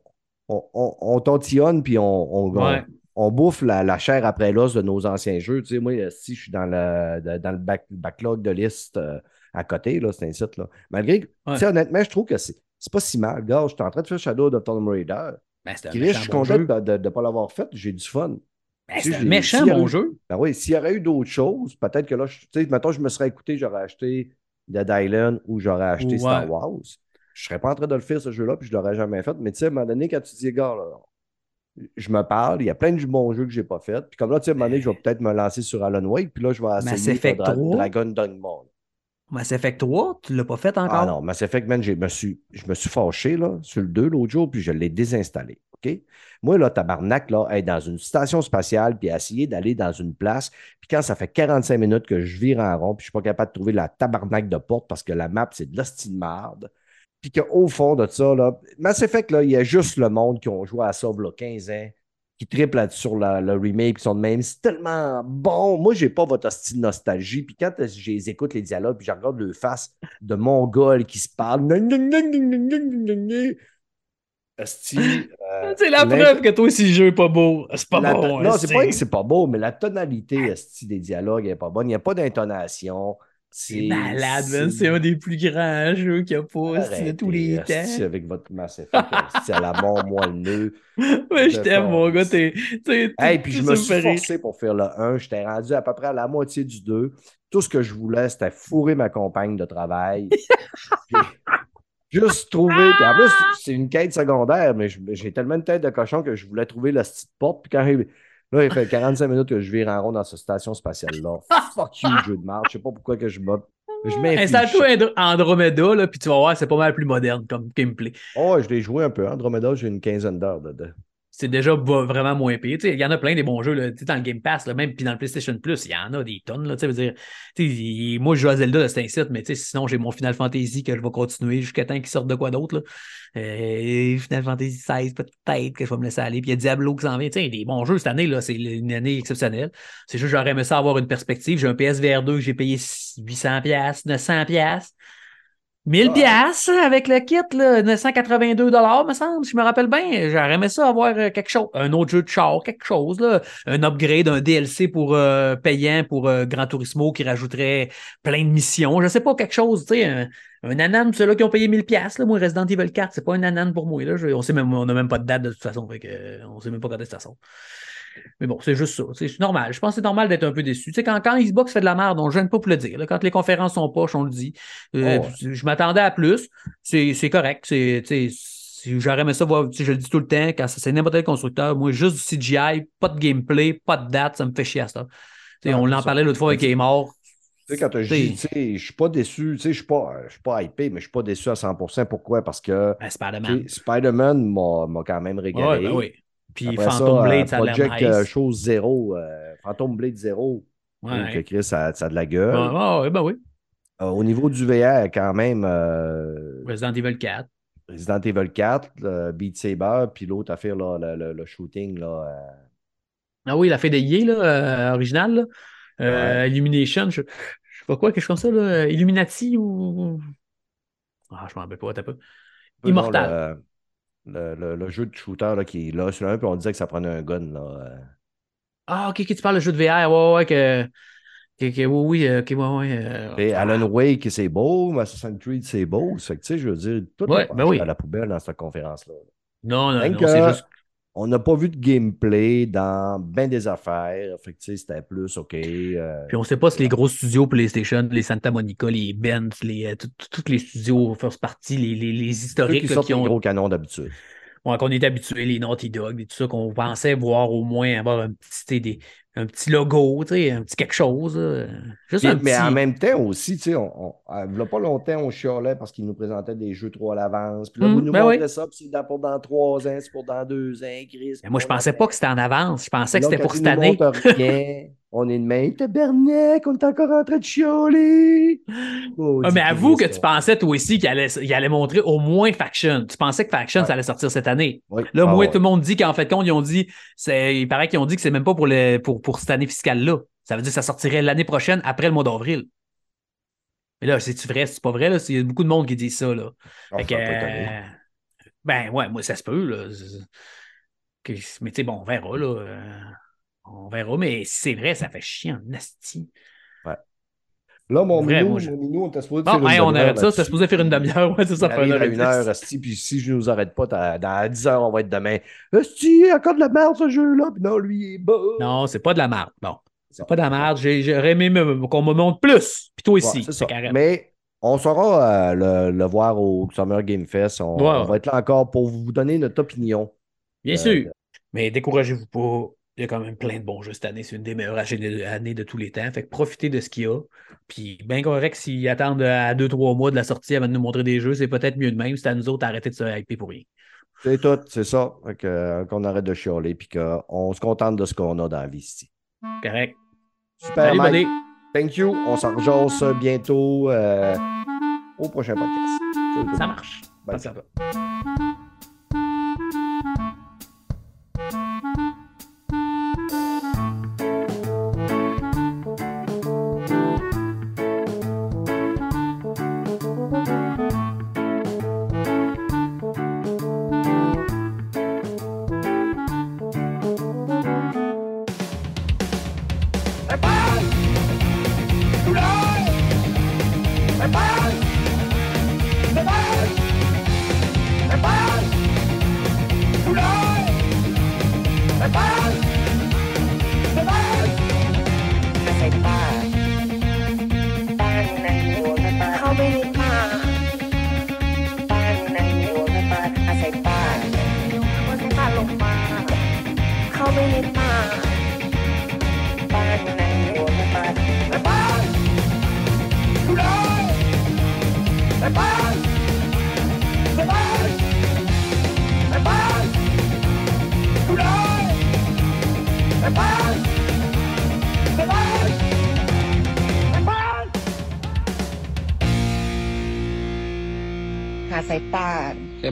on, on, on tontillonne puis on, on, Ouais. on, on bouffe la, la chair après l'os de nos anciens jeux. Tu sais, moi, si je suis dans le, dans le back- backlog de liste euh, à côté, c'est un site. Là. Malgré que, Ouais. honnêtement, je trouve que c'est c'est pas si mal. Gars, je suis en train de faire Shadow of Tomb Raider. Ben, c'est un Chris, je suis content de ne pas l'avoir fait. J'ai du fun. Ben, c'est méchant bon eu- jeu. Ben oui, s'il y aurait eu d'autres choses, peut-être que là, je- tu sais, mettons, je me serais écouté, j'aurais acheté Dead Island ou j'aurais acheté Ouais. Star Wars. Je serais pas en train de le faire, ce jeu-là, puis je l'aurais jamais fait. Mais tu sais, à un moment donné, quand tu dis, gars, là, je me parle, il y a plein de bons jeux que j'ai pas fait. Puis comme là, tu sais, à un moment donné, je vais peut-être me lancer sur Alan Wake, puis là, je vais Mass essayer Effect Dra- 3. Dragon Dogma. Mass Effect 3, tu l'as pas fait encore? Ah non, Mass Effect, man, j'ai- me suis, je me suis fâché là, sur le 2 l'autre jour, puis je l'ai désinstallé. OK? Moi, là, tabarnak, là, être dans une station spatiale, puis essayer d'aller dans une place, puis quand ça fait 45 minutes que je vire en rond, puis je suis pas capable de trouver la tabarnak de porte parce que la map, c'est de l'hostie de marde, puis qu'au fond de ça, là, Mass Effect, là, il y a juste le monde qui ont joué à ça, là, 15 ans, qui triplent sur la- le remake, qui sont de même. C'est tellement bon. Moi, j'ai pas votre de nostalgie. Puis quand je les dialogues, puis je regarde le face de Mongol qui se parle. Euh, C'est la preuve que toi, si le jeu est pas beau, c'est pas la bon. non, c'est pas que c'est pas beau, mais la tonalité des dialogues n'est pas bonne. Il n'y a pas d'intonation. C'est malade, man. C'est un des plus grands jeux qu'il y a pas de tous les temps. avec votre Mass Effect, hostie, à la mort moelleux. Ouais, je de t'aime, mon gars. T'es, Hey, puis je me suis forcé pour faire le 1. J'étais rendu à peu près à la moitié du 2. Tout ce que je voulais, c'était fourrer ma compagne de travail. Juste trouver. Puis en plus, c'est une quête secondaire, mais je- j'ai tellement une tête de cochon que je voulais trouver la petite porte. Puis quand il, là, il fait 45 minutes que je vire en rond dans cette station spatiale-là. Fuck you, jeu de marche. Je sais pas pourquoi que je me. Je m'inflige. Installe-toi Andro- Andromeda, là, puis tu vas voir, c'est pas mal plus moderne comme gameplay. Oh, je l'ai joué un peu. Andromeda, j'ai une quinzaine d'heures dedans. C'est déjà vraiment moins sais, Il y en a plein des bons jeux là, dans le Game Pass, là, même puis dans le PlayStation Plus, il y en a des tonnes. Là, veux dire, moi, je joue à Zelda de cet incite, mais sinon, j'ai mon Final Fantasy que je vais continuer jusqu'à temps qu'il sorte de quoi d'autre. Euh, Final Fantasy XVI, peut-être que je vais me laisser aller. Puis il y a Diablo qui s'en vient. Tu sais, des bons jeux cette année, c'est une année exceptionnelle. C'est juste, j'aurais aimé ça avoir une perspective. J'ai un PSVR 2 que j'ai payé 800$, 900$. 1000 Ouais. pièces avec le kit, là, 982 dollars, me semble, si je me rappelle bien. J'aurais aimé ça avoir euh, quelque chose, un autre jeu de char, quelque chose, là, un upgrade, un DLC pour euh, payant pour euh, Gran Turismo qui rajouterait plein de missions. Je sais pas, quelque chose, tu sais, un, un anan, ceux-là qui ont payé 1000 pièces, là, moi, Resident Evil 4, c'est pas un anan pour moi, là. Je- on sait même, on n'a même pas de date de toute façon, fait que, euh, on sait même pas quand est-ce que ça sort. Mais bon, c'est juste ça. C'est normal. Je pense que c'est normal d'être un peu déçu. Tu sais, quand, quand Xbox fait de la merde, on ne gêne pas pour le dire. là. Quand les conférences sont poches, on le dit. Euh, Oh, Je m'attendais à plus. C'est correct. C'est, J'aurais aimé ça voir, je le dis tout le temps, quand c'est n'importe quel constructeur, moi, juste du CGI, pas de gameplay, pas de date, ça me fait chier à ça. Ah, on l'en parlait l'autre fois avec morts. Tu sais, quand tu je suis pas déçu, je suis pas, je suis pas hypé, mais je suis pas déçu à 100%. Pourquoi? Parce que Ben, Spider-Man. m'a quand même Ouais, régalé. ben oui. Puis Après Phantom ça, Blade, euh, ça a Project nice. euh, chose zéro, euh, Phantom Blade zéro, trouve que Ouais. Chris, ça, ça a de la gueule. Ouais, ouais, ouais, ben oui. Au niveau du VR, quand même, Resident Evil 4. Resident Evil 4, le Beat Saber, puis l'autre affaire, là, le, le- le shooting, là, euh, Ah oui, la fée de Yé, là, euh, originale. Euh, Illumination, je, je sais pas quoi, quelque chose comme ça, là. Illuminati ou. Ah, je m'en rappelle pas, t'as pas. Immortal. Le, le- le- le jeu de shooter là, qui est là sur un, puis on disait que ça prenait un gun. Là, euh. Ah, ok, ok, tu parles de jeu de VR, ouais, ouais, que. que- que- oui, oui, euh, ok, ouais, ouais. euh, Et ah, Alan Wake, c'est beau, Assassin's Creed, c'est beau. Ça fait que, tu sais, je veux dire, tout Ouais, est ben oui. à la poubelle dans cette conférence-là. Non, non, non, c'est juste. On n'a pas vu de gameplay dans bien des affaires. Fait que, c'était plus OK. euh, Puis on sait pas si les gros studios PlayStation, les Santa Monica, les Benz, les, euh, tous les studios first party, les, les, les ceux historiques qui sortent qui les ont. gros canons d'habitude. Ouais, qu'on est habitué, les Naughty Dog et tout ça, qu'on pensait voir au moins avoir un petit, des- un petit logo, tu sais, un petit quelque chose. là. Juste Puis- un mais petit. en même temps aussi, tu sais, on, on, euh, il y a pas longtemps, on chialait parce qu'ils nous présentaient des jeux trop à l'avance. Puis là, Mm, vous nous ben montrez oui. ça, puis c'est dans- pour dans trois ans, c'est pour dans deux ans, Chris. Mais moi, je pensais pas que c'était en avance. Je pensais que c'était pour cette année. on est de même. Tabernacle, on est encore en train de chialer. Oh, Ah, mais avoue que tu pensais toi aussi qu'il allait, il allait montrer au moins Faction. Tu pensais que Faction, Ouais. ça allait sortir cette année. Oui. Là, Ah, moi, ouais. tout le monde dit qu'en fait, ils ont dit, il paraît qu'ils ont dit que c'est même pas pour, le, pour, pour cette année fiscale-là. Ça veut dire que ça sortirait l'année prochaine après le mois d'avril. Mais là, c'est-tu vrai? C'est pas vrai? Là? Il y a beaucoup de monde qui dit ça. Là. Ah, Fait que, euh, ben ouais, moi, ça se peut. Là. Mais tu sais, bon, on verra. Là. On verra. Mais c'est vrai, ça fait chier en asti. Là, mon Vrai, minou, je- mon minou, on était supposé Bon, faire une hey, on demi-heure arrête ça. C'était supposé faire une demi-heure. Ouais, c'est ça, faire une heure une heure, asti, puis si je nous arrête pas, dans, dans 10 heures, on va être demain. Asti, encore de la merde, ce jeu-là. Puis non, lui, il est bas. Non, c'est pas de la merde. Bon, c'est Non. pas de la merde. J'aurais aimé qu'on me montre plus. Puis toi Ouais, aussi. c'est. Mais on saura euh, le, le voir au Summer Game Fest. On, Ouais, on ouais. va être là encore pour vous donner notre opinion. Bien Euh, sûr. Mais découragez-vous pas. Il y a quand même plein de bons jeux cette année. C'est une des meilleures années de tous les temps. Fait que profitez de ce qu'il y a. Puis bien correct s'ils attendent à 2-3 mois de la sortie avant de nous montrer des jeux, c'est peut-être mieux de même. C'est à nous autres d'arrêter de se hyper pour rien. C'est tout, c'est ça. Euh, qu'on arrête de chialer puis qu'on se contente de ce qu'on a dans la vie ici. Correct. Super, Salut, Mike. Thank you. On s'en rejase bientôt euh, au prochain podcast. Ça marche. Bye.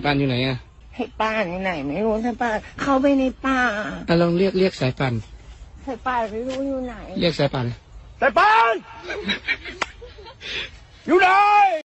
ป่านอยู่ไหนอะให้ป้านอยู่ไหนไม่รู้สายป่านเข้าไปในป่าอะลองเรียกเรียกสายป่านสายป่านไม่รู้อยู่ไหน เรียกสายป่านสายปานอยู่ไหน